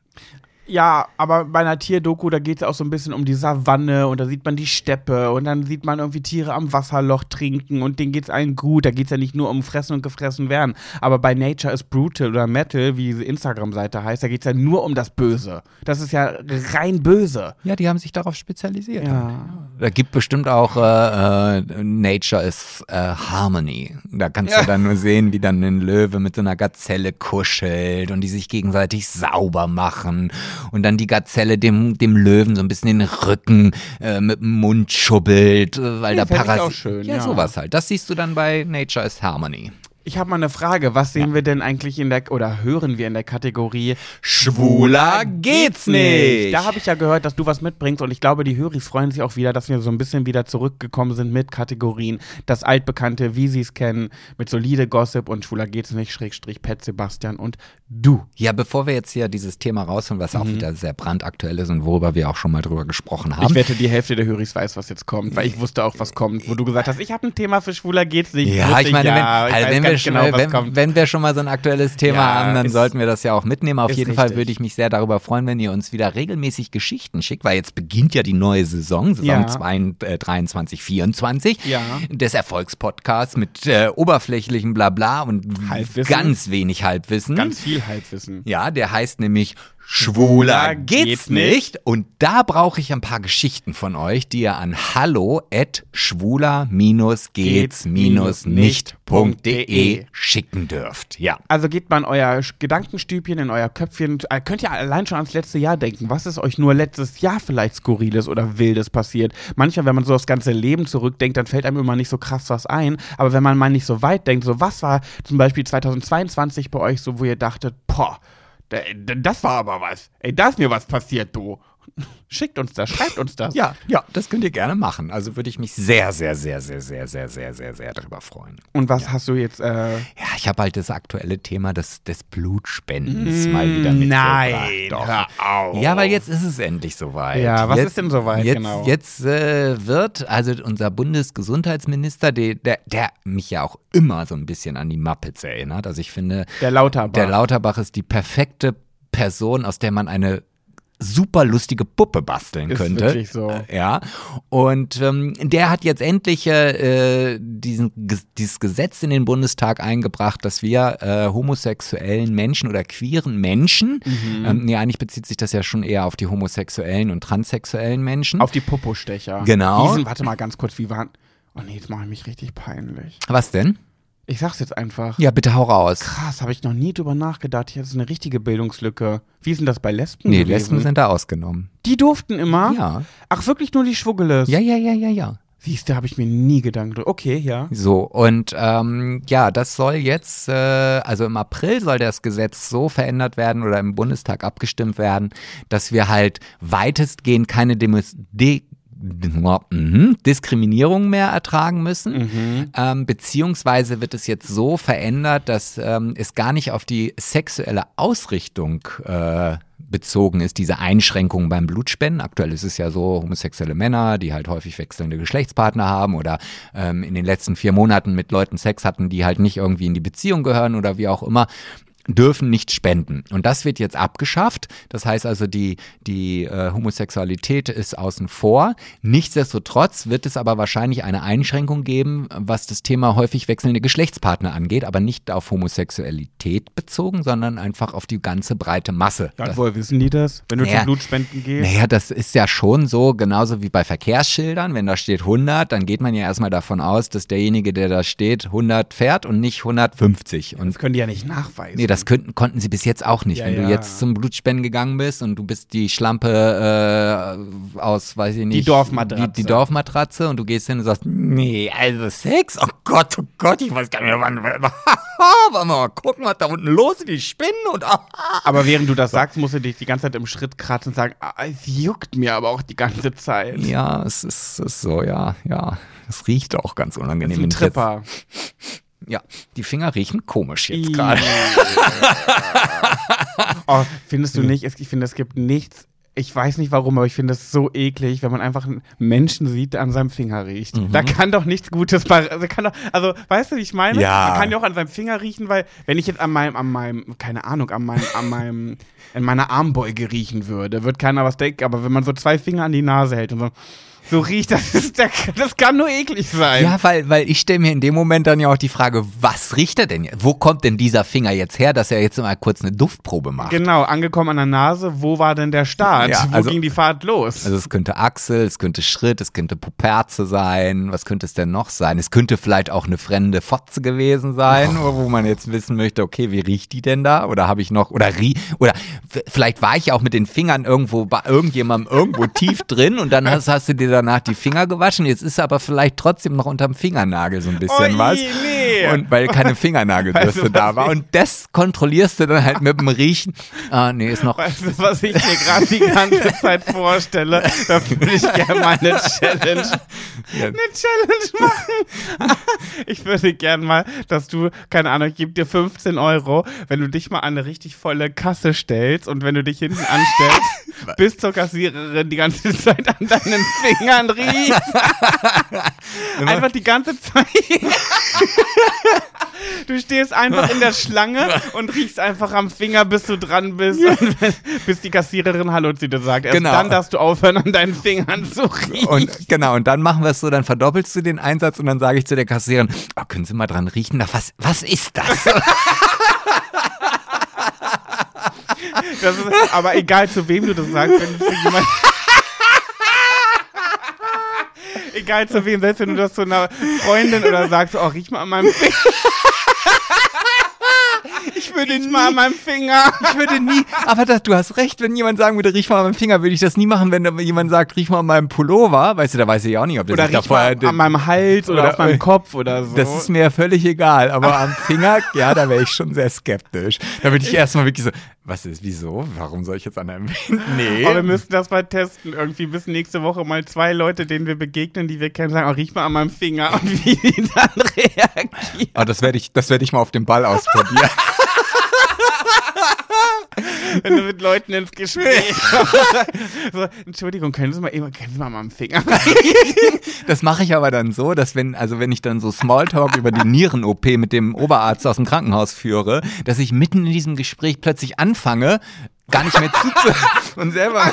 Ja, aber bei einer Tierdoku, da geht es auch so ein bisschen um die Savanne und da sieht man die Steppe und dann sieht man irgendwie Tiere am Wasserloch trinken und denen geht's allen gut. Da geht's ja nicht nur um Fressen und gefressen werden. Aber bei Nature is Brutal oder Metal, wie diese Instagram-Seite heißt, da geht's ja nur um das Böse. Das ist ja rein böse. Ja, die haben sich darauf spezialisiert. Ja. Da gibt bestimmt auch äh, äh, Nature is äh, Harmony. Da kannst du dann nur sehen, wie dann ein Löwe mit so einer Gazelle kuschelt und die sich gegenseitig sauber machen und dann die Gazelle dem, dem Löwen so ein bisschen den Rücken äh, mit dem Mund schubbelt, äh, weil Ja, da fänd ich Parasit. auch schön, ja, ja. sowas halt. Das siehst du dann bei Nature is Harmony. Ich habe mal eine Frage. Was sehen wir denn eigentlich in der, oder hören wir in der Kategorie Schwuler geht's nicht. Da habe ich ja gehört, dass du was mitbringst und ich glaube, die Höris freuen sich auch wieder, dass wir so ein bisschen wieder zurückgekommen sind mit Kategorien. Das altbekannte, wie sie es kennen, mit solide Gossip und Schwuler geht's nicht, Schrägstrich, Pet Sebastian und du. Ja, bevor wir jetzt hier dieses Thema rausholen, was auch wieder sehr brandaktuell ist und worüber wir auch schon mal drüber gesprochen haben. Ich wette, die Hälfte der Höris weiß, was jetzt kommt, weil ich wusste auch, was kommt, wo du gesagt hast, ich habe ein Thema für Schwuler geht's nicht. Ja, ich meine, ja, wenn, ich also wenn, wir ganz schon, genau, wenn, kommt. wenn wir schon mal so ein aktuelles Thema Ja, haben, dann ist- sollten wir das ja auch mitnehmen. Auf jeden Fall richtig. würde ich mich sehr darüber freuen, wenn ihr uns wieder regelmäßig Geschichten schickt, weil jetzt beginnt ja die neue Saison, Saison Ja. 22, 23, 24 Ja. des Erfolgspodcasts mit äh, oberflächlichem Blabla und Halbwissen. ganz wenig Halbwissen. Ganz viel Halbwissen. ja, der heißt nämlich Schwuler geht's nicht. Und da brauche ich ein paar Geschichten von euch, die ihr an hallo at schwuler-geht's-nicht.de schicken dürft. Ja. Also geht mal in euer Gedankenstübchen, in euer Köpfchen. Äh, könnt ihr allein schon ans letzte Jahr denken. Was ist euch nur letztes Jahr vielleicht Skurriles oder Wildes passiert? Manchmal, wenn man so das ganze Leben zurückdenkt, dann fällt einem immer nicht so krass was ein. Aber wenn man mal nicht so weit denkt, so was war zum Beispiel 2022 bei euch so, wo ihr dachtet, boah, das war aber was. Ey, da ist mir was passiert, du. Schickt uns das, schreibt uns das. Ja, ja, das könnt ihr gerne machen. Also würde ich mich sehr, sehr, sehr, sehr, sehr, sehr, sehr, sehr, sehr darüber freuen. Und was ja. hast du jetzt? Äh ja, ich habe halt das aktuelle Thema des, des Blutspendens mmh, mal wieder mitgebracht. Nein, Doch. hör auf. Ja, weil jetzt ist es endlich soweit. Ja, was jetzt, ist denn soweit jetzt, genau? Jetzt äh, wird also unser Bundesgesundheitsminister, der, der, der mich ja auch immer so ein bisschen an die Muppets erinnert. Also ich finde, der Lauterbach. Der Lauterbach ist die perfekte Person, aus der man eine super lustige Puppe basteln ist könnte. Wirklich so. Ja. Und ähm, der hat jetzt endlich äh, diesen, dieses Gesetz in den Bundestag eingebracht, dass wir äh, homosexuellen Menschen oder queeren Menschen, mhm. ähm, nee, eigentlich bezieht sich das ja schon eher auf die homosexuellen und transsexuellen Menschen. Auf die Popostecher. Genau. Diesen, warte mal ganz kurz, wie waren. Oh nee, jetzt mache ich mich richtig peinlich. Was denn? Ich sag's jetzt einfach. Ja, bitte hau raus. Krass, habe ich noch nie drüber nachgedacht. Hier ist eine richtige Bildungslücke. Wie ist denn das bei Lesben? Nee, gewesen? Lesben sind da ausgenommen. Die durften immer? Ja. Ach, wirklich nur die Schwuggeles? Ja, ja, ja, ja, ja. Siehst du, habe ich mir nie Gedanken drüber. Okay, ja. So, und ähm, ja, das soll jetzt, äh, also im April soll das Gesetz so verändert werden oder im Bundestag abgestimmt werden, dass wir halt weitestgehend keine Demos De. Diskriminierung mehr ertragen müssen. Mhm. Ähm, beziehungsweise wird es jetzt so verändert, dass ähm, es gar nicht auf die sexuelle Ausrichtung äh, bezogen ist, diese Einschränkungen beim Blutspenden. Aktuell ist es ja so, homosexuelle Männer, die halt häufig wechselnde Geschlechtspartner haben oder ähm, in den letzten vier Monaten mit Leuten Sex hatten, die halt nicht irgendwie in die Beziehung gehören oder wie auch immer, dürfen nicht spenden. Und das wird jetzt abgeschafft. Das heißt also, die, die äh, Homosexualität ist außen vor. Nichtsdestotrotz wird es aber wahrscheinlich eine Einschränkung geben, was das Thema häufig wechselnde Geschlechtspartner angeht, aber nicht auf Homosexualität bezogen, sondern einfach auf die ganze breite Masse. Ja, woher wissen die das, wenn du naja, zum Blutspenden gehst? Naja, das ist ja schon so, genauso wie bei Verkehrsschildern. Wenn da steht 100, dann geht man ja erstmal davon aus, dass derjenige, der da steht, 100 fährt und nicht 150. Und das können die ja nicht nachweisen. Nee, das könnten, konnten sie bis jetzt auch nicht. Ja, Wenn du ja. jetzt zum Blutspenden gegangen bist und du bist die Schlampe äh, aus, weiß ich nicht. Die Dorfmatratze. Die, die, Dorfmatratze und du gehst hin und sagst, nee, also Sex? Oh Gott, oh Gott, ich weiß gar nicht mehr, wann. Wollen wir mal gucken, was da unten los ist, die Spinnen und. aber während du das sagst, musst du dich die ganze Zeit im Schritt kratzen und sagen, ah, es juckt mir aber auch die ganze Zeit. Ja, es ist, es ist so, ja, ja. Es riecht auch ganz unangenehm. Das ist ein Tripper. Ja, die Finger riechen komisch jetzt gerade. oh, findest du nicht? Ich finde, es gibt nichts. Ich weiß nicht warum, aber ich finde es so eklig, wenn man einfach einen Menschen sieht, der an seinem Finger riecht. Mhm. Da kann doch nichts Gutes also, kann doch, also weißt du, wie ich meine? Ja. Man kann ja auch an seinem Finger riechen, weil wenn ich jetzt an meinem, an meinem, keine Ahnung, an meinem, an meinem, in meiner Armbeuge riechen würde, wird keiner was denken. Aber wenn man so zwei Finger an die Nase hält und so, so riecht das. Ist, das kann nur eklig sein. Ja, weil, weil ich stelle mir in dem Moment dann ja auch die Frage, was riecht er denn jetzt? Wo kommt denn dieser Finger jetzt her, dass er jetzt mal kurz eine Duftprobe macht? Genau, angekommen an der Nase, wo war denn der Start? Ja, also, wo ging die Fahrt los? Also es könnte Achsel, es könnte Schritt, es könnte Puperze sein. Was könnte es denn noch sein? Es könnte vielleicht auch eine fremde Fotze gewesen sein, oh. wo man jetzt wissen möchte, okay, wie riecht die denn da? Oder habe ich noch, oder rie, oder vielleicht war ich ja auch mit den Fingern irgendwo bei irgendjemandem irgendwo tief drin und dann hast, hast du dir danach die Finger gewaschen. Jetzt ist aber vielleicht trotzdem noch unterm Fingernagel so ein bisschen oh, was. Nee. Und weil keine Fingernagelbürste weißt du, da war. Und das kontrollierst du dann halt mit dem Riechen. Ah, nee, ist noch. Weißt du, was ich mir gerade die ganze Zeit vorstelle? Da würde ich gerne mal eine Challenge, eine Challenge machen. Ich würde gerne mal, dass du, keine Ahnung, ich gebe dir 15 Euro, wenn du dich mal an eine richtig volle Kasse stellst und wenn du dich hinten anstellst, bis zur Kassiererin die ganze Zeit an deinen Fingern Fingern riecht. einfach die ganze Zeit. du stehst einfach in der Schlange und riechst einfach am Finger, bis du dran bist, bis die Kassiererin Hallo zu dir sagt. Erst genau. dann darfst du aufhören, an deinen Fingern zu riechen. Und, genau, und dann machen wir es so, dann verdoppelst du den Einsatz und dann sage ich zu der Kassiererin, oh, können Sie mal dran riechen? Na, was, was ist das? Das ist, aber egal zu wem du das sagst, wenn du zu jemand. Egal zu wem, selbst wenn du das zu einer Freundin oder sagst, oh, riech mal an meinem Finger. Ich würde Riech mal an meinem Finger. Ich würde nie, aber das, du hast recht, wenn jemand sagen würde, riech mal an meinem Finger, würde ich das nie machen, wenn jemand sagt, riech mal an meinem Pullover, weißt du, da weiß ich auch nicht, ob das Oder sich da riech mal vorher- an meinem Hals oder, oder- auf meinem Kopf oder so. Das ist mir völlig egal, aber am Finger, ja, da wäre ich schon sehr skeptisch. Da würde ich erstmal wirklich so, was ist, wieso? Warum soll ich jetzt an einem Nee. Aber wir müssen das mal testen. Irgendwie bis nächste Woche mal zwei Leute, denen wir begegnen, die wir kennen, sagen, oh, riech mal an meinem Finger und wie die dann reagieren. Ah, das werde ich, das werde ich mal auf dem Ball ausprobieren. Wenn du mit Leuten ins Gespräch so, Entschuldigung, können Sie mal eben, können Sie mal meinem Finger Das mache ich aber dann so, dass wenn, also wenn ich dann so Smalltalk über die Nieren-OP mit dem Oberarzt aus dem Krankenhaus führe, dass ich mitten in diesem Gespräch plötzlich anfange, gar nicht mehr zuzuhören und selber.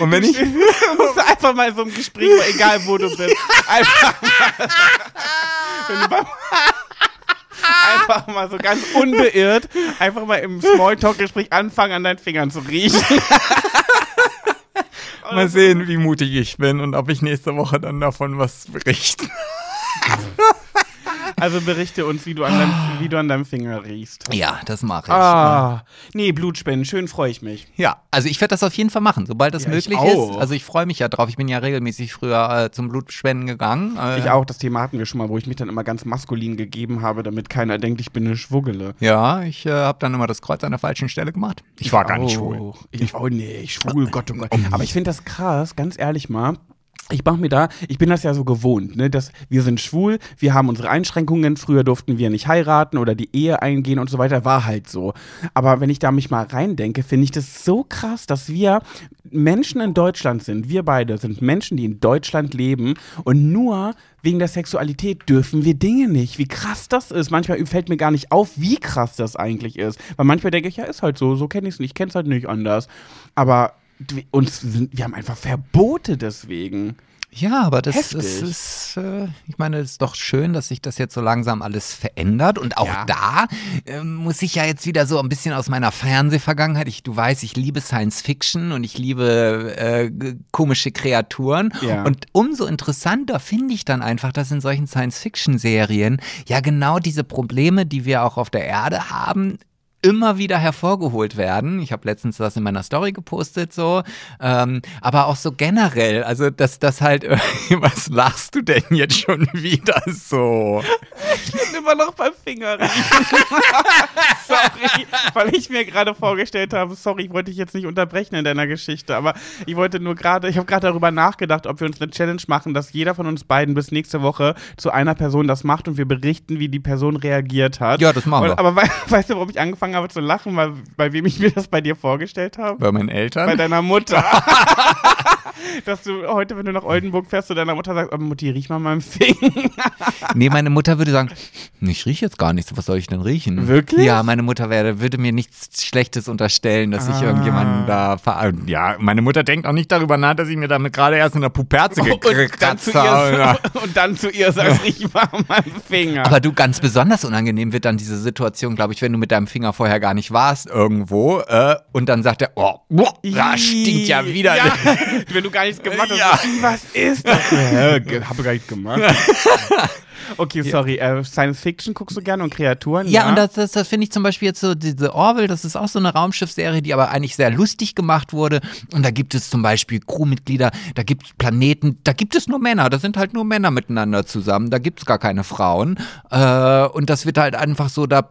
und wenn ich, Du musst einfach mal so im Gespräch, egal wo du bist, einfach mal, wenn du beim, einfach mal so ganz unbeirrt, einfach mal im Smalltalk-Gespräch anfangen, an deinen Fingern zu riechen. mal sehen, wie mutig ich bin und ob ich nächste Woche dann davon was berichte. Also berichte uns, wie du an deinem, wie du an deinem Finger riechst. Ja, das mache ich. Ah, nee, Blutspenden, schön freue ich mich. Ja, also ich werde das auf jeden Fall machen, sobald das Ja, ich möglich ist. Also ich freue mich ja drauf. Ich bin ja regelmäßig früher äh, zum Blutspenden gegangen. Äh, Ich auch, das Thema hatten wir schon mal, wo ich mich dann immer ganz maskulin gegeben habe, damit keiner denkt, ich bin eine Schwuggele. Ja, ich äh, habe dann immer das Kreuz an der falschen Stelle gemacht. Ich war gar nicht schwul. Ich, oh nee, schwul, Gott, oh Gott. Aber ich finde das krass, ganz ehrlich mal. Ich mache mir da, ich bin das ja so gewohnt, ne, dass wir sind schwul, wir haben unsere Einschränkungen, früher durften wir nicht heiraten oder die Ehe eingehen und so weiter, war halt so. Aber wenn ich da mich mal reindenke, finde ich das so krass, dass wir Menschen in Deutschland sind, wir beide sind Menschen, die in Deutschland leben und nur wegen der Sexualität dürfen wir Dinge nicht. Wie krass das ist. Manchmal fällt mir gar nicht auf, wie krass das eigentlich ist. Weil manchmal denke ich, ja, ist halt so, so kenne ich es nicht, ich kenne es halt nicht anders. Aber uns sind, wir haben einfach Verbote deswegen. Ja, aber das, Heftig. das ist, äh, ich meine, es ist doch schön, dass sich das jetzt so langsam alles verändert. Und auch Ja. da ähm, muss ich ja jetzt wieder so ein bisschen aus meiner Fernsehvergangenheit. Ich, du weißt, ich liebe Science Fiction und ich liebe äh, komische Kreaturen. Ja. Und umso interessanter finde ich dann einfach, dass in solchen Science Fiction Serien ja genau diese Probleme, die wir auch auf der Erde haben, immer wieder hervorgeholt werden. Ich habe letztens das in meiner Story gepostet, so, ähm, aber auch so generell, also dass das halt, was lachst du denn jetzt schon wieder so? Ich bin immer noch beim Finger riechen. sorry, weil ich mir gerade vorgestellt habe, sorry, ich wollte dich jetzt nicht unterbrechen in deiner Geschichte, aber ich wollte nur gerade, ich habe gerade darüber nachgedacht, ob wir uns eine Challenge machen, dass jeder von uns beiden bis nächste Woche zu einer Person das macht und wir berichten, wie die Person reagiert hat. Ja, das machen und, wir. Aber wei- weißt du, warum ich angefangen habe zu lachen, weil, bei wem ich mir das bei dir vorgestellt habe? Bei meinen Bei Eltern? deiner Mutter. Dass du heute, wenn du nach Oldenburg fährst, zu deiner Mutter sagst, oh, Mutti, riech mal meinem Finger. Nee, meine Mutter würde sagen, ich rieche jetzt gar nichts, was soll ich denn riechen? Wirklich? Ja, meine Mutter wäre, würde mir nichts Schlechtes unterstellen, dass ich Ah. irgendjemanden da ver Ja, meine Mutter denkt auch nicht darüber nach, dass ich mir damit gerade erst in der Puperze gekratzt zu habe. und dann zu ihr sagst, riech mal an meinem Finger. Aber du, ganz besonders unangenehm wird dann diese Situation, glaube ich, wenn du mit deinem Finger vorher gar nicht warst irgendwo äh, und dann sagt er, oh, boah, da stinkt ja wieder. Ja, wenn du gar nichts gemacht hast. Ja. Was ist das? Habe gar nichts gemacht. Okay, sorry. Äh, Science Fiction guckst du gerne und Kreaturen? Ja, und das, das, das finde ich zum Beispiel jetzt so, diese Orville, das ist auch so eine Raumschiffserie, die aber eigentlich sehr lustig gemacht wurde. Und da gibt es zum Beispiel Crewmitglieder, da gibt es Planeten, da gibt es nur Männer, da sind halt nur Männer miteinander zusammen, da gibt es gar keine Frauen. Äh, und das wird halt einfach so da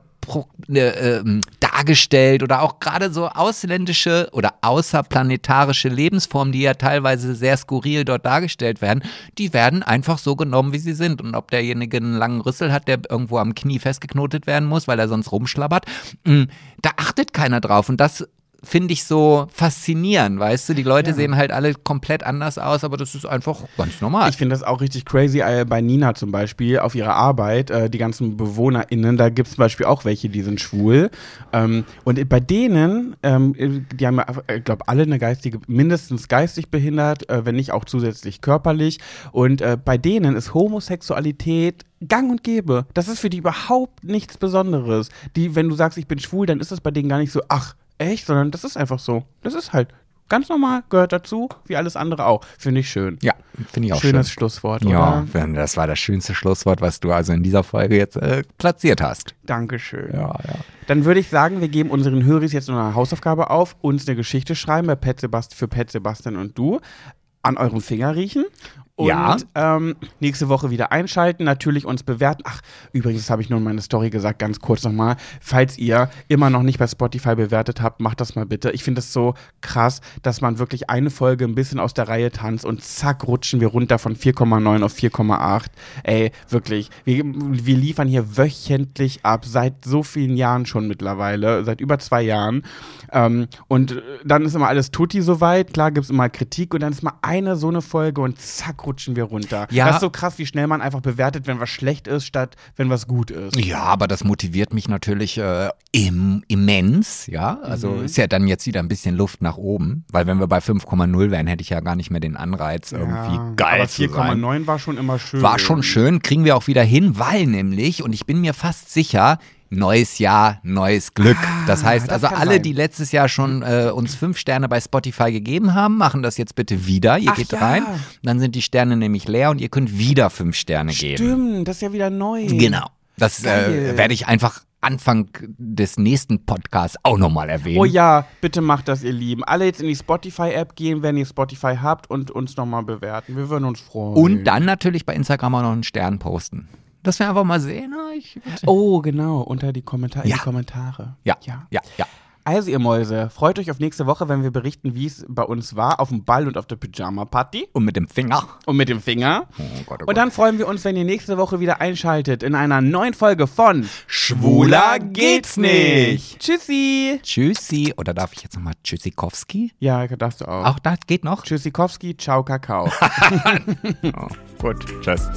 äh, dargestellt oder auch gerade so ausländische oder außerplanetarische Lebensformen, die ja teilweise sehr skurril dort dargestellt werden, die werden einfach so genommen, wie sie sind. Und ob derjenige einen langen Rüssel hat, der irgendwo am Knie festgeknotet werden muss, weil er sonst rumschlabbert, mh, da achtet keiner drauf. Und das finde ich so faszinierend, weißt du? Die Leute sehen halt alle komplett anders aus, aber das ist einfach ganz normal. Ich finde das auch richtig crazy äh, bei Nina zum Beispiel auf ihrer Arbeit, äh, die ganzen BewohnerInnen, da gibt es zum Beispiel auch welche, die sind schwul. Ähm, und bei denen, ähm, die haben, ich glaube, alle eine geistige, mindestens geistig behindert, äh, wenn nicht auch zusätzlich körperlich. Und äh, bei denen ist Homosexualität gang und gäbe. Das ist für die überhaupt nichts Besonderes. Die, wenn du sagst, ich bin schwul, dann ist das bei denen gar nicht so, ach, echt, sondern das ist einfach so. Das ist halt ganz normal, gehört dazu, wie alles andere auch. Finde ich schön. ja, finde ich auch Schönes schön. Schlusswort, Ja, oder? wenn- das war das schönste Schlusswort, was du also in dieser Folge jetzt äh, platziert hast. Dankeschön. Ja, ja. Dann würde ich sagen, wir geben unseren Höris jetzt noch eine Hausaufgabe auf, uns eine Geschichte schreiben bei Pet Sebast für Pet Sebastian und du, an euren Finger riechen. Und Ja. ähm, nächste Woche wieder einschalten, natürlich uns bewerten. Ach, übrigens, habe ich nur in meiner Story gesagt, ganz kurz nochmal. Falls ihr immer noch nicht bei Spotify bewertet habt, macht das mal bitte. Ich finde es so krass, dass man wirklich eine Folge ein bisschen aus der Reihe tanzt und zack, rutschen wir runter von 4,9 auf 4,8. Ey, wirklich. Wir, wir liefern hier wöchentlich ab, seit so vielen Jahren schon mittlerweile, seit über zwei Jahren. Ähm, und dann ist immer alles tutti soweit. Klar gibt es immer Kritik und dann ist mal eine so eine Folge und zack, rutschen wir runter. Ja. Das ist so krass, wie schnell man einfach bewertet, wenn was schlecht ist, statt wenn was gut ist. Ja, aber das motiviert mich natürlich äh, im, immens, ja. Also Mhm. ist ja dann jetzt wieder ein bisschen Luft nach oben, weil wenn wir bei 5,0 wären, hätte ich ja gar nicht mehr den Anreiz, irgendwie Ja, geil aber zu sein. 4,9 war schon immer schön. War schon schön, kriegen wir auch wieder hin, weil nämlich, und ich bin mir fast sicher, neues Jahr, neues Glück. das heißt das also, alle, sein. die letztes Jahr schon äh, uns fünf Sterne bei Spotify gegeben haben, machen das jetzt bitte wieder. Ihr Ach geht ja. rein, dann sind die Sterne nämlich leer und ihr könnt wieder fünf Sterne geben. Stimmt, das ist ja wieder neu. Genau. Das äh, werde ich einfach Anfang des nächsten Podcasts auch nochmal erwähnen. Oh ja, bitte macht das, ihr Lieben. Alle jetzt in die Spotify-App gehen, wenn ihr Spotify habt und uns nochmal bewerten. Wir würden uns freuen. Und dann natürlich bei Instagram auch noch einen Stern posten. Dass wir einfach mal sehen. ah, Ich, Oh, genau, unter die, Kommentar Ja. in die Kommentare. ja, ja. ja, ja. Also, ihr Mäuse, freut euch auf nächste Woche, wenn wir berichten, wie es bei uns war, auf dem Ball und auf der Pyjama-Party Und mit dem Finger. und mit dem Finger. Oh Gott, oh Und dann freuen wir uns, wenn ihr nächste Woche wieder einschaltet in einer neuen Folge von Schwuler geht's nicht. Tschüssi. Tschüssi. Oder darf ich jetzt nochmal Tschüssikowski? Ja, darfst du auch. Auch das geht noch? Tschüssikowski, ciao, Kakao. Oh, gut. Tschüss.